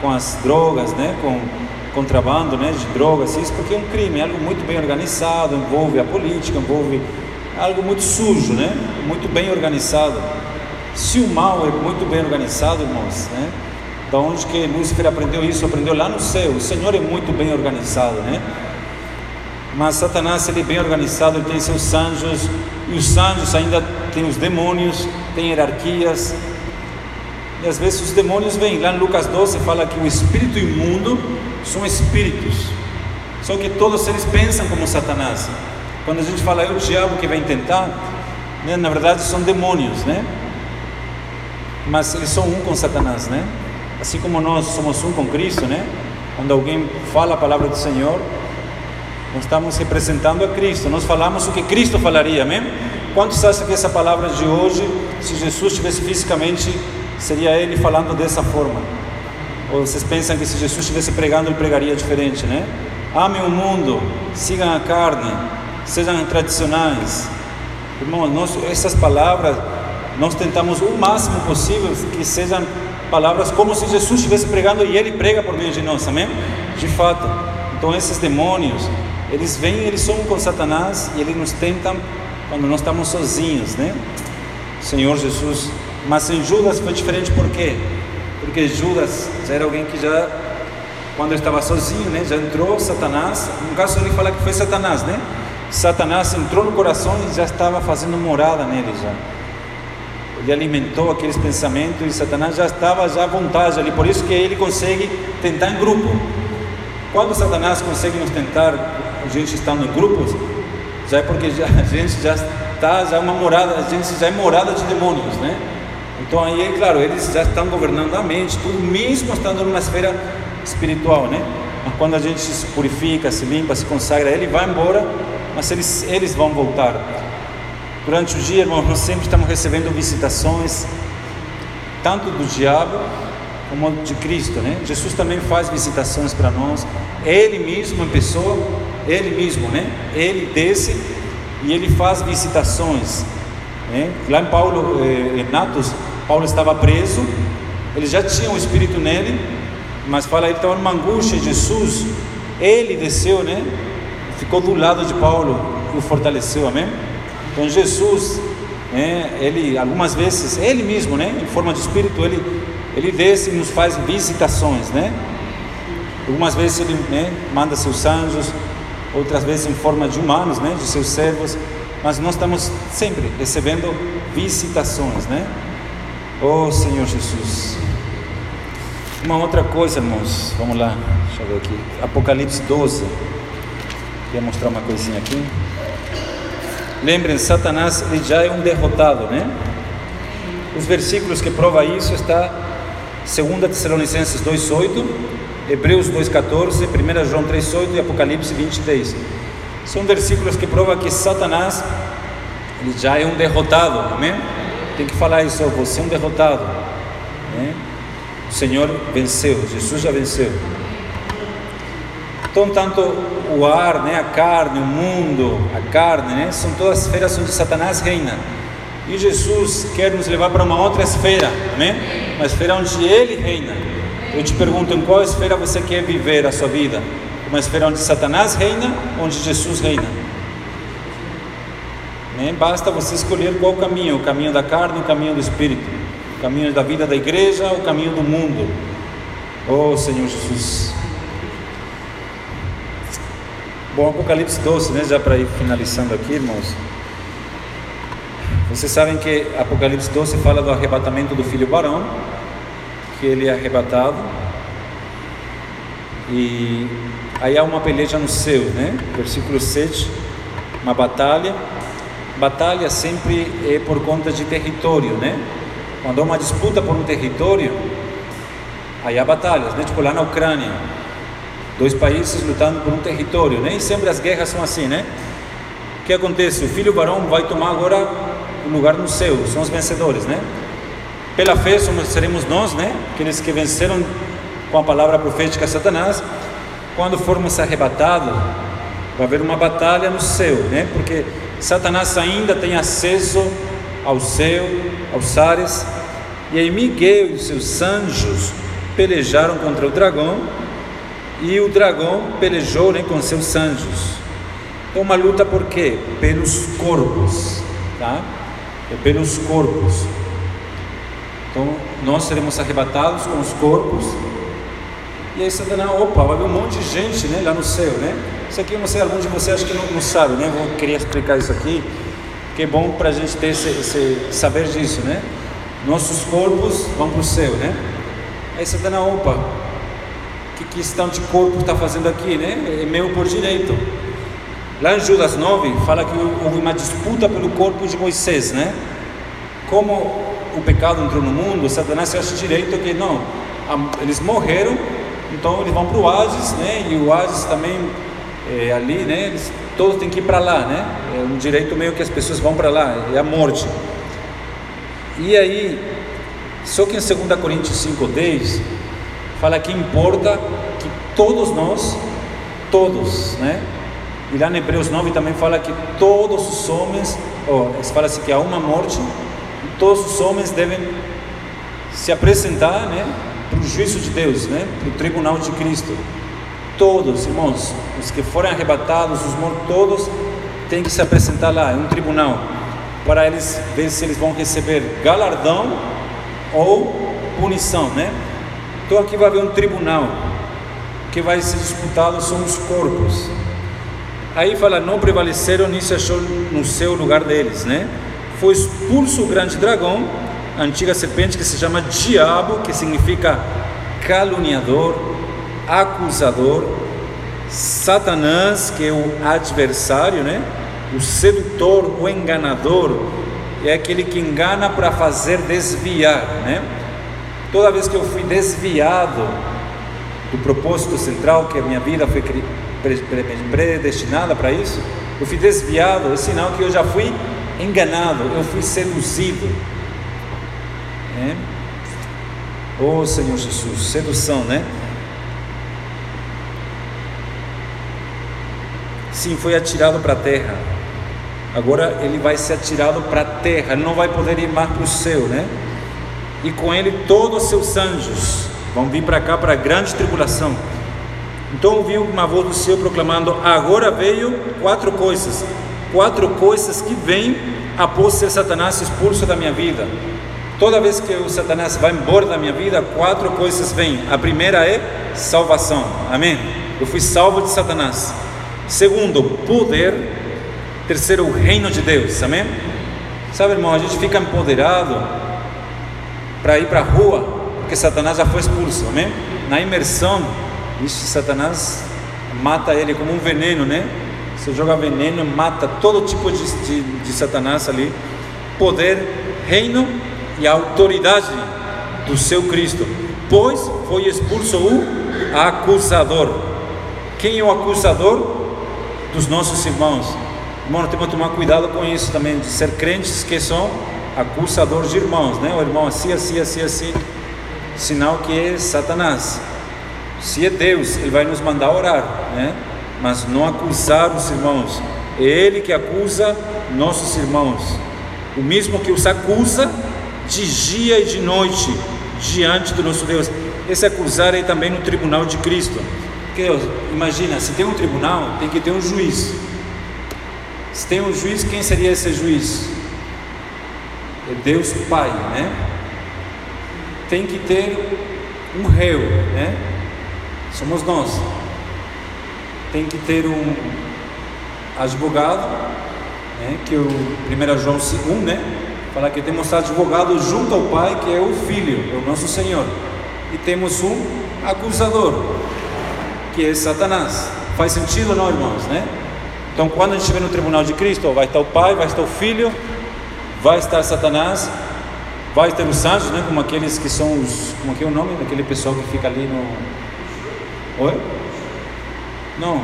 com as drogas, né? Com contrabando, né? De drogas, isso porque é um crime, é algo muito bem organizado, envolve a política, envolve algo muito sujo, né? Muito bem organizado. Se o mal é muito bem organizado, irmãos, né? Da onde que Lúcifer aprendeu isso? Aprendeu lá no céu. O Senhor é muito bem organizado, né? Mas Satanás ele é bem organizado, ele tem seus anjos e os anjos ainda têm os demônios, tem hierarquias. E às vezes os demônios vêm. Lá em Lucas 12 fala que o espírito imundo são espíritos. Só que todos eles pensam como Satanás. Quando a gente fala é o diabo que vai tentar, né, na verdade são demônios, né? Mas eles são um com Satanás, né? Assim como nós somos um com Cristo, né? Quando alguém fala a palavra do Senhor, nós estamos representando a Cristo. Nós falamos o que Cristo falaria, amém? Quantos acham que essa palavra de hoje, se Jesus estivesse fisicamente, seria ele falando dessa forma? Ou vocês pensam que se Jesus estivesse pregando, ele pregaria diferente, né? Amem o mundo, sigam a carne, sejam tradicionais. Irmão, nós, essas palavras, nós tentamos o máximo possível que sejam palavras como se Jesus estivesse pregando e ele prega por meio de nós, amém? De fato. Então esses demônios, eles vêm, eles são com Satanás e eles nos tentam quando nós estamos sozinhos, né? Senhor Jesus. Mas em Judas foi diferente por quê? Porque Judas já era alguém que já quando estava sozinho, né, já entrou Satanás. No caso ele fala que foi Satanás, né? Satanás entrou no coração e já estava fazendo morada nele já ele alimentou aqueles pensamentos e Satanás já estava já à vontade ali, por isso que ele consegue tentar em grupo. Quando Satanás consegue nos tentar, a gente estando em grupos, já é porque já, a gente já está já é uma morada, a gente já é morada de demônios, né? Então aí, é claro, eles já estão governando a mente, tudo mesmo estando numa esfera espiritual, né? Mas quando a gente se purifica, se limpa, se consagra, ele vai embora, mas eles, eles vão voltar. Durante o dia, irmãos, nós sempre estamos recebendo visitações, tanto do diabo como de Cristo, né? Jesus também faz visitações para nós, Ele mesmo em pessoa, Ele mesmo, né? Ele desce e Ele faz visitações. Né? Lá em Paulo, eh, em Atos, Paulo estava preso, ele já tinha o Espírito nele, mas fala, ele estava numa angústia, Jesus, Ele desceu, né? Ficou do lado de Paulo e o fortaleceu, amém? Então Jesus, né, ele algumas vezes, ele mesmo, né, em forma de espírito, ele, ele desce e nos faz visitações, né? Algumas vezes ele né, manda seus anjos, outras vezes em forma de humanos, né, de seus servos, mas nós estamos sempre recebendo visitações, né? Oh Senhor Jesus. Uma outra coisa, irmãos, vamos lá, deixa eu ver aqui, Apocalipse 12. Queria mostrar uma coisinha aqui. Lembrem, Satanás ele já é um derrotado, né? Os versículos que prova isso está 2 Tessalonicenses 2:8, Hebreus 2:14, 1 João 3:8 e Apocalipse 23. São versículos que provam que Satanás ele já é um derrotado, amém? Tem que falar isso, você é um derrotado, né? O Senhor venceu, Jesus já venceu. Então, tanto o ar, né, a carne, o mundo, a carne, né, são todas esferas onde Satanás reina. E Jesus quer nos levar para uma outra esfera, amém? Uma esfera onde Ele reina. Eu te pergunto, em qual esfera você quer viver a sua vida? Uma esfera onde Satanás reina, onde Jesus reina? Basta você escolher qual caminho: o caminho da carne, o caminho do espírito, o caminho da vida da igreja, o caminho do mundo. Oh Senhor Jesus. Bom, Apocalipse 12, né, já para ir finalizando aqui, irmãos. Vocês sabem que Apocalipse 12 fala do arrebatamento do filho barão, que ele é arrebatado. E aí há uma peleja no céu, né? Versículo 7, uma batalha. Batalha sempre é por conta de território, né? Quando há uma disputa por um território, aí há batalhas, né? Tipo lá na Ucrânia, dois países lutando por um território, né? E sempre as guerras são assim, né? O que acontece? O filho varão vai tomar agora o lugar no céu, são os vencedores, né? Pela fé somos, seremos nós, né? Aqueles que venceram com a palavra profética Satanás. Quando formos arrebatados, vai haver uma batalha no céu, né? Porque Satanás ainda tem acesso ao céu, aos ares. E aí Miguel e seus anjos pelejaram contra o dragão e o dragão pelejou né, com seus anjos. Então uma luta por quê? Pelos corpos, tá? É pelos corpos. Então nós seremos arrebatados com os corpos. E aí Satanás, opa, vai haver um monte de gente né, lá no céu, né? Isso aqui eu não sei, alguns de vocês acho que não, não sabem, né? Vou querer explicar isso aqui, que é bom para a gente ter esse, esse, saber disso, né? Nossos corpos vão para o céu, né? Aí Satanás, opa, que questão de corpo está fazendo aqui, né? É meu por direito. Lá em Judas 9 fala que houve uma disputa pelo corpo de Moisés, né? Como o pecado entrou no mundo, Satanás acha direito que não, eles morreram, então eles vão para o Hades, né? E o Hades também é, ali, né? Eles todos têm que ir para lá, né? É um direito meio que as pessoas vão para lá, é a morte. E aí, só que em 2 Coríntios 5:10 fala que importa que todos nós, todos, né? E lá em Hebreus 9 também fala que todos os homens, ou fala assim que há uma morte todos os homens devem se apresentar, né, para o juízo de Deus, né, para o tribunal de Cristo. Todos, irmãos, os que forem arrebatados, os mortos, todos têm que se apresentar lá, em um tribunal, para eles ver se eles vão receber galardão ou punição, né? Então aqui vai haver um tribunal que vai ser disputado são os corpos. Aí fala, não prevaleceram, nisso achou no seu lugar deles, né? Foi expulso o grande dragão, a antiga serpente que se chama Diabo, que significa caluniador, acusador, Satanás, que é o adversário, né? O sedutor, o enganador, é aquele que engana para fazer desviar, né? Toda vez que eu fui desviado do propósito central, que a minha vida foi predestinada para isso, eu fui desviado, é sinal que eu já fui enganado, eu fui seduzido. É? Oh Senhor Jesus, sedução, né? Sim, foi atirado para a terra. Agora ele vai ser atirado para a terra, não vai poder ir mais para o céu, né? E com ele todos os seus anjos vão vir para cá para a grande tribulação. Então ouviu uma voz do céu proclamando: Agora veio quatro coisas quatro coisas que vêm após ser Satanás expulso da minha vida. Toda vez que o Satanás vai embora da minha vida, quatro coisas vêm. A primeira é salvação. Amém? Eu fui salvo de Satanás. Segundo, poder. Terceiro, o reino de Deus. Amém? Sabe, irmão, a gente fica empoderado para ir para a rua, porque Satanás já foi expulso. Amém? Na imersão, isso Satanás mata ele como um veneno, né? Você joga veneno, mata todo tipo de, de, de Satanás ali. Poder, reino e autoridade do seu Cristo. Pois foi expulso o acusador. Quem é o acusador? Dos nossos irmãos. Irmão, temos que tomar cuidado com isso também, de ser crentes que são acusadores de irmãos, né? O irmão assim, assim, assim, assim, sinal que é Satanás. Se é Deus, Ele vai nos mandar orar, né? Mas não acusar os irmãos. É Ele que acusa nossos irmãos. O mesmo que os acusa de dia e de noite diante do nosso Deus. Esse acusar é também no tribunal de Cristo. Imagina, se tem um tribunal, tem que ter um juiz. Se tem um juiz, quem seria esse juiz? É Deus Pai, né? Tem que ter um réu, né? Somos nós tem que ter um advogado, né, que o 1 João 1, né, fala que temos advogado junto ao Pai, que é o Filho, é o nosso Senhor, e temos um acusador. que é Satanás. Faz sentido não, irmãos, né? Então, quando a gente estiver no tribunal de Cristo, vai estar o Pai, vai estar o Filho, vai estar Satanás, vai ter os anjos, né? Como aqueles que são os. Como é, é o nome daquele pessoal que fica ali no. Oi? Não.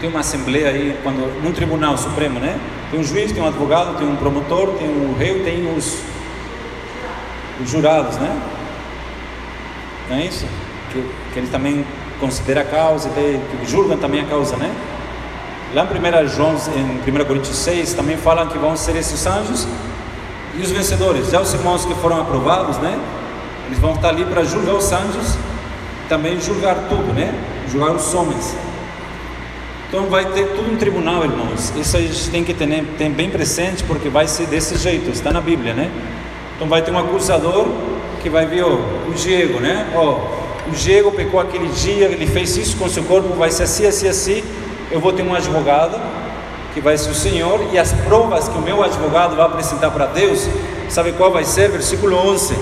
Tem uma assembleia aí, quando, num tribunal supremo, né? Tem um juiz, tem um advogado, tem um promotor, tem um rei, tem os, os jurados, né? Não é isso? Que, que ele também considera a causa, que julgam também a causa, né? Lá em 1 João, em 1 Coríntios 6, também falam que vão ser esses anjos e os vencedores. Já os irmãos que foram aprovados, né? Eles vão estar ali para julgar os anjos, também julgar tudo, né? Julgar os homens. Então vai ter tudo um tribunal, irmãos. Isso a gente tem que ter, ter bem presente, porque vai ser desse jeito, está na Bíblia, né? Então vai ter um acusador que vai ver ó, o Diego, né? Ó, o Diego pecou aquele dia, ele fez isso com seu corpo, vai ser assim, assim, assim. Eu vou ter um advogado que vai ser o Senhor e as provas que o meu advogado vai apresentar para Deus, sabe qual vai ser? Versículo 11.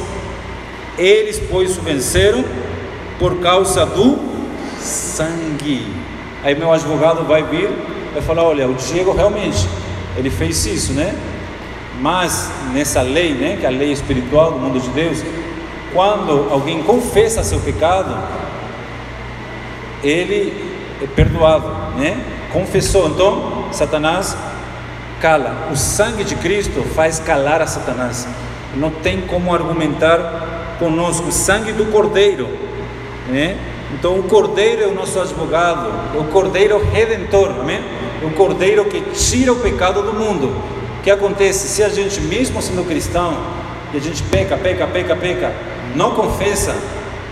Eles, pois, o venceram por causa do sangue Aí meu advogado vai vir, vai falar, olha, o Diego realmente, ele fez isso, né? Mas nessa lei, né, que é a lei espiritual do mundo de Deus, quando alguém confessa seu pecado, ele é perdoado, né? Confessou, então Satanás cala. O sangue de Cristo faz calar a Satanás. Não tem como argumentar conosco. O sangue do Cordeiro, né? Então o Cordeiro é o nosso advogado, é o Cordeiro redentor, amém? É o Cordeiro que tira o pecado do mundo. O que acontece? Se a gente, mesmo sendo cristão, e a gente peca, peca, peca, peca, não confessa,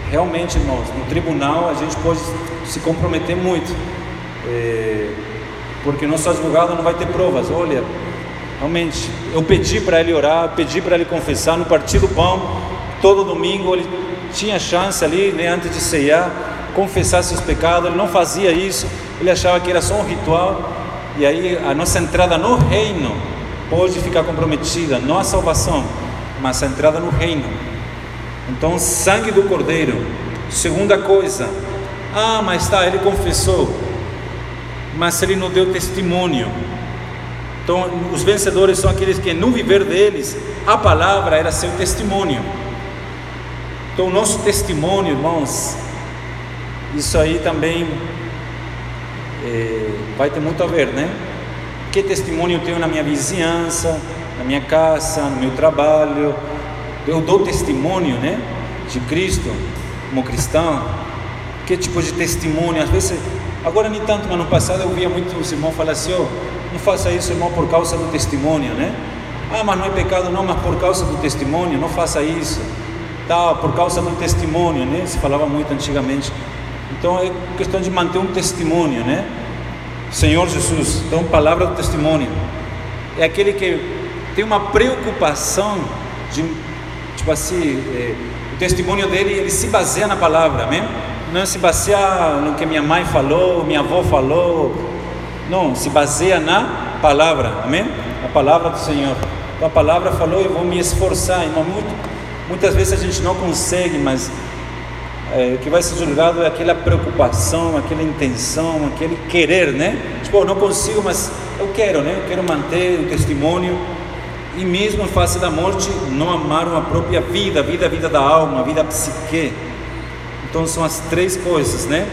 realmente, irmãos, no tribunal a gente pode se comprometer muito, é, porque nosso advogado não vai ter provas. Olha, realmente, eu pedi para ele orar, pedi para ele confessar no partido pão, todo domingo ele tinha chance ali, né, antes de ceiar, confessar seus pecados, ele não fazia isso, ele achava que era só um ritual, e aí a nossa entrada no reino pode ficar comprometida, não a salvação, mas a entrada no reino. Então, sangue do Cordeiro. Segunda coisa, ah, mas tá, ele confessou, mas ele não deu testemunho. Então, os vencedores são aqueles que no viver deles, a palavra era seu testemunho. Então, o nosso testemunho, irmãos, isso aí também é, vai ter muito a ver, né? Que testemunho eu tenho na minha vizinhança, na minha casa, no meu trabalho? Eu dou testemunho, né? De Cristo, como cristão. Que tipo de testemunho? Às vezes, agora nem tanto, mas no passado eu via muitos irmãos falar assim: oh, não faça isso, irmão, por causa do testemunho, né? Ah, mas não é pecado, não, mas por causa do testemunho, não faça isso tal, por causa do testemunho, né? Se falava muito antigamente. Então é questão de manter um testemunho, né? Senhor Jesus, então palavra do testemunho. É aquele que tem uma preocupação de, tipo assim, é, o testemunho dele, ele se baseia na palavra, amém? Não se baseia no que minha mãe falou, minha avó falou, não, se baseia na palavra, amém? A palavra do Senhor. Então, a palavra falou, eu vou me esforçar, irmão, muito Muitas vezes a gente não consegue, mas é, o que vai ser julgado é aquela preocupação, aquela intenção, aquele querer, né? Tipo, eu não consigo, mas eu quero, né? Eu quero manter o testemunho. E mesmo em face da morte, não amaram a própria vida, a vida, a vida da alma, a vida psique. Então são as três coisas, né?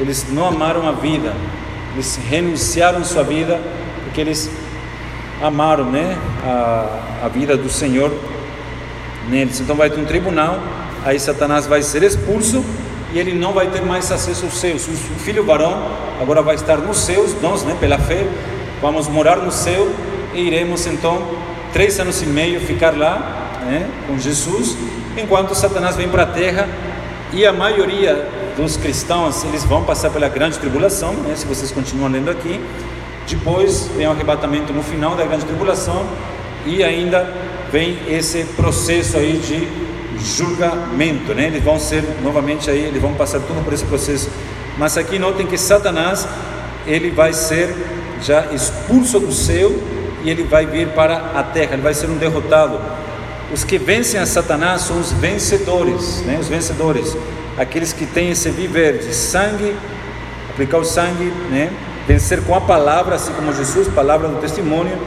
Eles não amaram a vida, eles renunciaram sua vida, porque eles amaram, né? A, a vida do Senhor neles. Então vai ter um tribunal, aí Satanás vai ser expulso e ele não vai ter mais acesso aos seus. O filho varão agora vai estar nos seus, nós, né, pela fé, vamos morar no céu e iremos então três anos e meio ficar lá né, com Jesus, enquanto Satanás vem para a terra e a maioria dos cristãos eles vão passar pela grande tribulação, né, se vocês continuam lendo aqui. Depois vem o arrebatamento no final da grande tribulação e ainda vem esse processo aí de julgamento, né? Eles vão ser novamente aí, eles vão passar tudo por esse processo. Mas aqui notem que Satanás ele vai ser já expulso do céu e ele vai vir para a terra, ele vai ser um derrotado. Os que vencem a Satanás são os vencedores, né? Os vencedores. aqueles que têm esse viver de sangue, aplicar o sangue, né? vencer com a palavra, assim como Jesus, palavra do testemunho,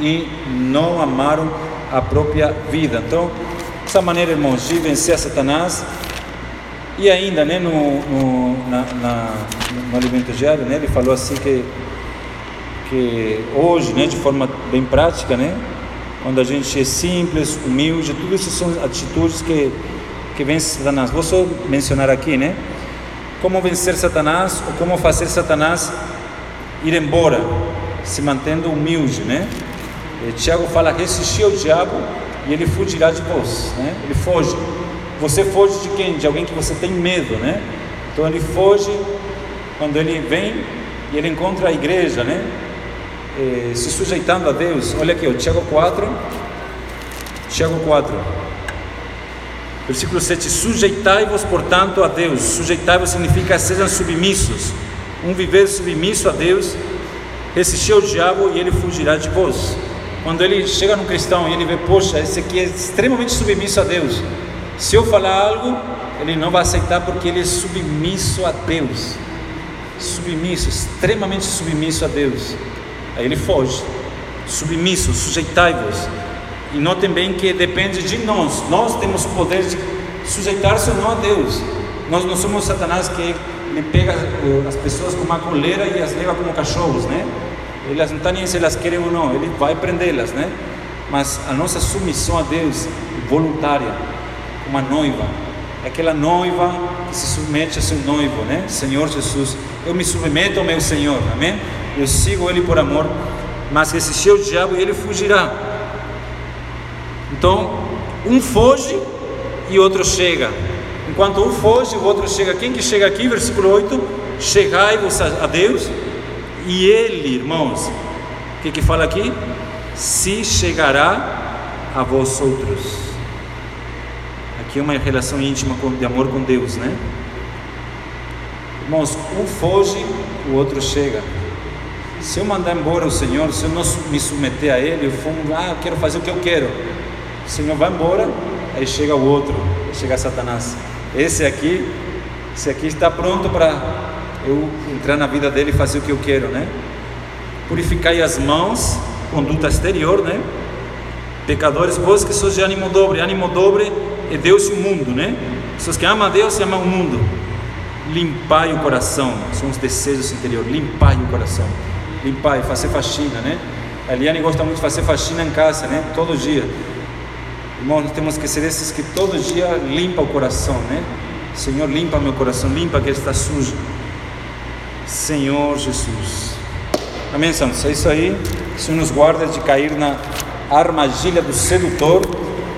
e não amaram a própria vida. Então, essa maneira, irmãos, de vencer Satanás e ainda, né, no, no, na, na, no alimento diário, né, ele falou assim que, que hoje, né, de forma bem prática, né, quando a gente é simples, humilde, tudo isso são atitudes que, que vencem Satanás. Vou só mencionar aqui, né, como vencer Satanás ou como fazer Satanás ir embora, se mantendo humilde, né. E Tiago fala, resistir ao diabo e ele fugirá de vós, né, ele foge. Você foge de quem? De alguém que você tem medo, né? Então ele foge quando ele vem e ele encontra a igreja, né? Eh, se sujeitando a Deus. Olha aqui, o Tiago 4, Tiago 4, versículo 7: Sujeitai-vos, portanto, a Deus. Sujeitai-vos significa sejam submissos. Um viver submisso a Deus, resistir ao diabo e ele fugirá de vós. Quando ele chega no cristão e ele vê, poxa, esse aqui é extremamente submisso a Deus. Se eu falar algo, ele não vai aceitar porque ele é submisso a Deus. Submisso, extremamente submisso a Deus. Aí ele foge. Submisso, sujeitai-vos. E notem bem que depende de nós. Nós temos o poder de sujeitar-se ou não a Deus. Nós não somos Satanás que ele pega as pessoas com uma coleira e as leva como cachorros, né? Elas não estão nem se elas querem ou não, ele vai prendê-las, né? Mas a nossa submissão a Deus voluntária uma noiva, aquela noiva que se submete a seu noivo, né? Senhor Jesus, eu me submeto ao meu Senhor, amém? Eu sigo Ele por amor, mas resistir ao diabo e ele fugirá. Então, um foge e outro chega. Enquanto um foge, o outro chega. Quem que chega aqui? Versículo 8: Chegai-vos a Deus, e Ele, irmãos, o que, que fala aqui? Se chegará a vós outros que é uma relação íntima de amor com Deus, né? Irmãos, um foge, o outro chega. Se eu mandar embora o Senhor, se eu não me submeter a Ele, eu for, ah, eu quero fazer o que eu quero. O Senhor vai embora, aí chega o outro, chega Satanás. Esse aqui, esse aqui está pronto para eu entrar na vida dele e fazer o que eu quero, né? Purificai as mãos, conduta exterior, né? Pecadores, vós que sois de ânimo dobre, ânimo dobre é Deus e o mundo, né? Pessoas que amam a Deus e amam o mundo. Limpai o coração, são os desejos interiores. Limpai o coração. Limpai, fazer faxina, né? A Eliane gosta muito de fazer faxina em casa, né? Todo dia. Irmãos, nós temos que ser esses que todo dia limpa o coração, né? Senhor, limpa meu coração, limpa que ele está sujo. Senhor Jesus. Amém, santos? É isso aí. O Senhor nos guarda de cair na armadilha do sedutor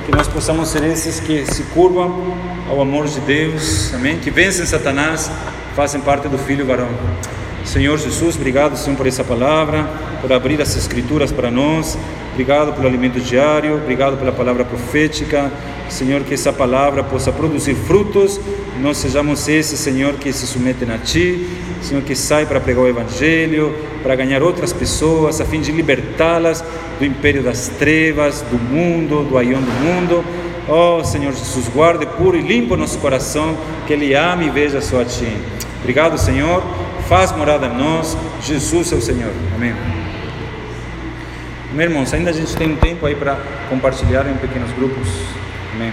que nós possamos ser esses que se curvam ao amor de Deus, amém? Que vencem Satanás, fazem parte do Filho varão. Senhor Jesus, obrigado, Senhor, por essa palavra, por abrir as Escrituras para nós. Obrigado pelo alimento diário, obrigado pela palavra profética. Senhor, que essa palavra possa produzir frutos, nós sejamos esses, Senhor, que se submetem a Ti, Senhor, que sai para pregar o Evangelho, para ganhar outras pessoas, a fim de libertá-las do império das trevas, do mundo, do aião do mundo. Oh, Senhor Jesus, guarde puro e limpo nosso coração, que Ele ame e veja só a Ti. Obrigado, Senhor. Faz morada em nós. Jesus é o Senhor. Amém. Meus irmãos, ainda a gente tem um tempo aí para compartilhar em pequenos grupos. Amém.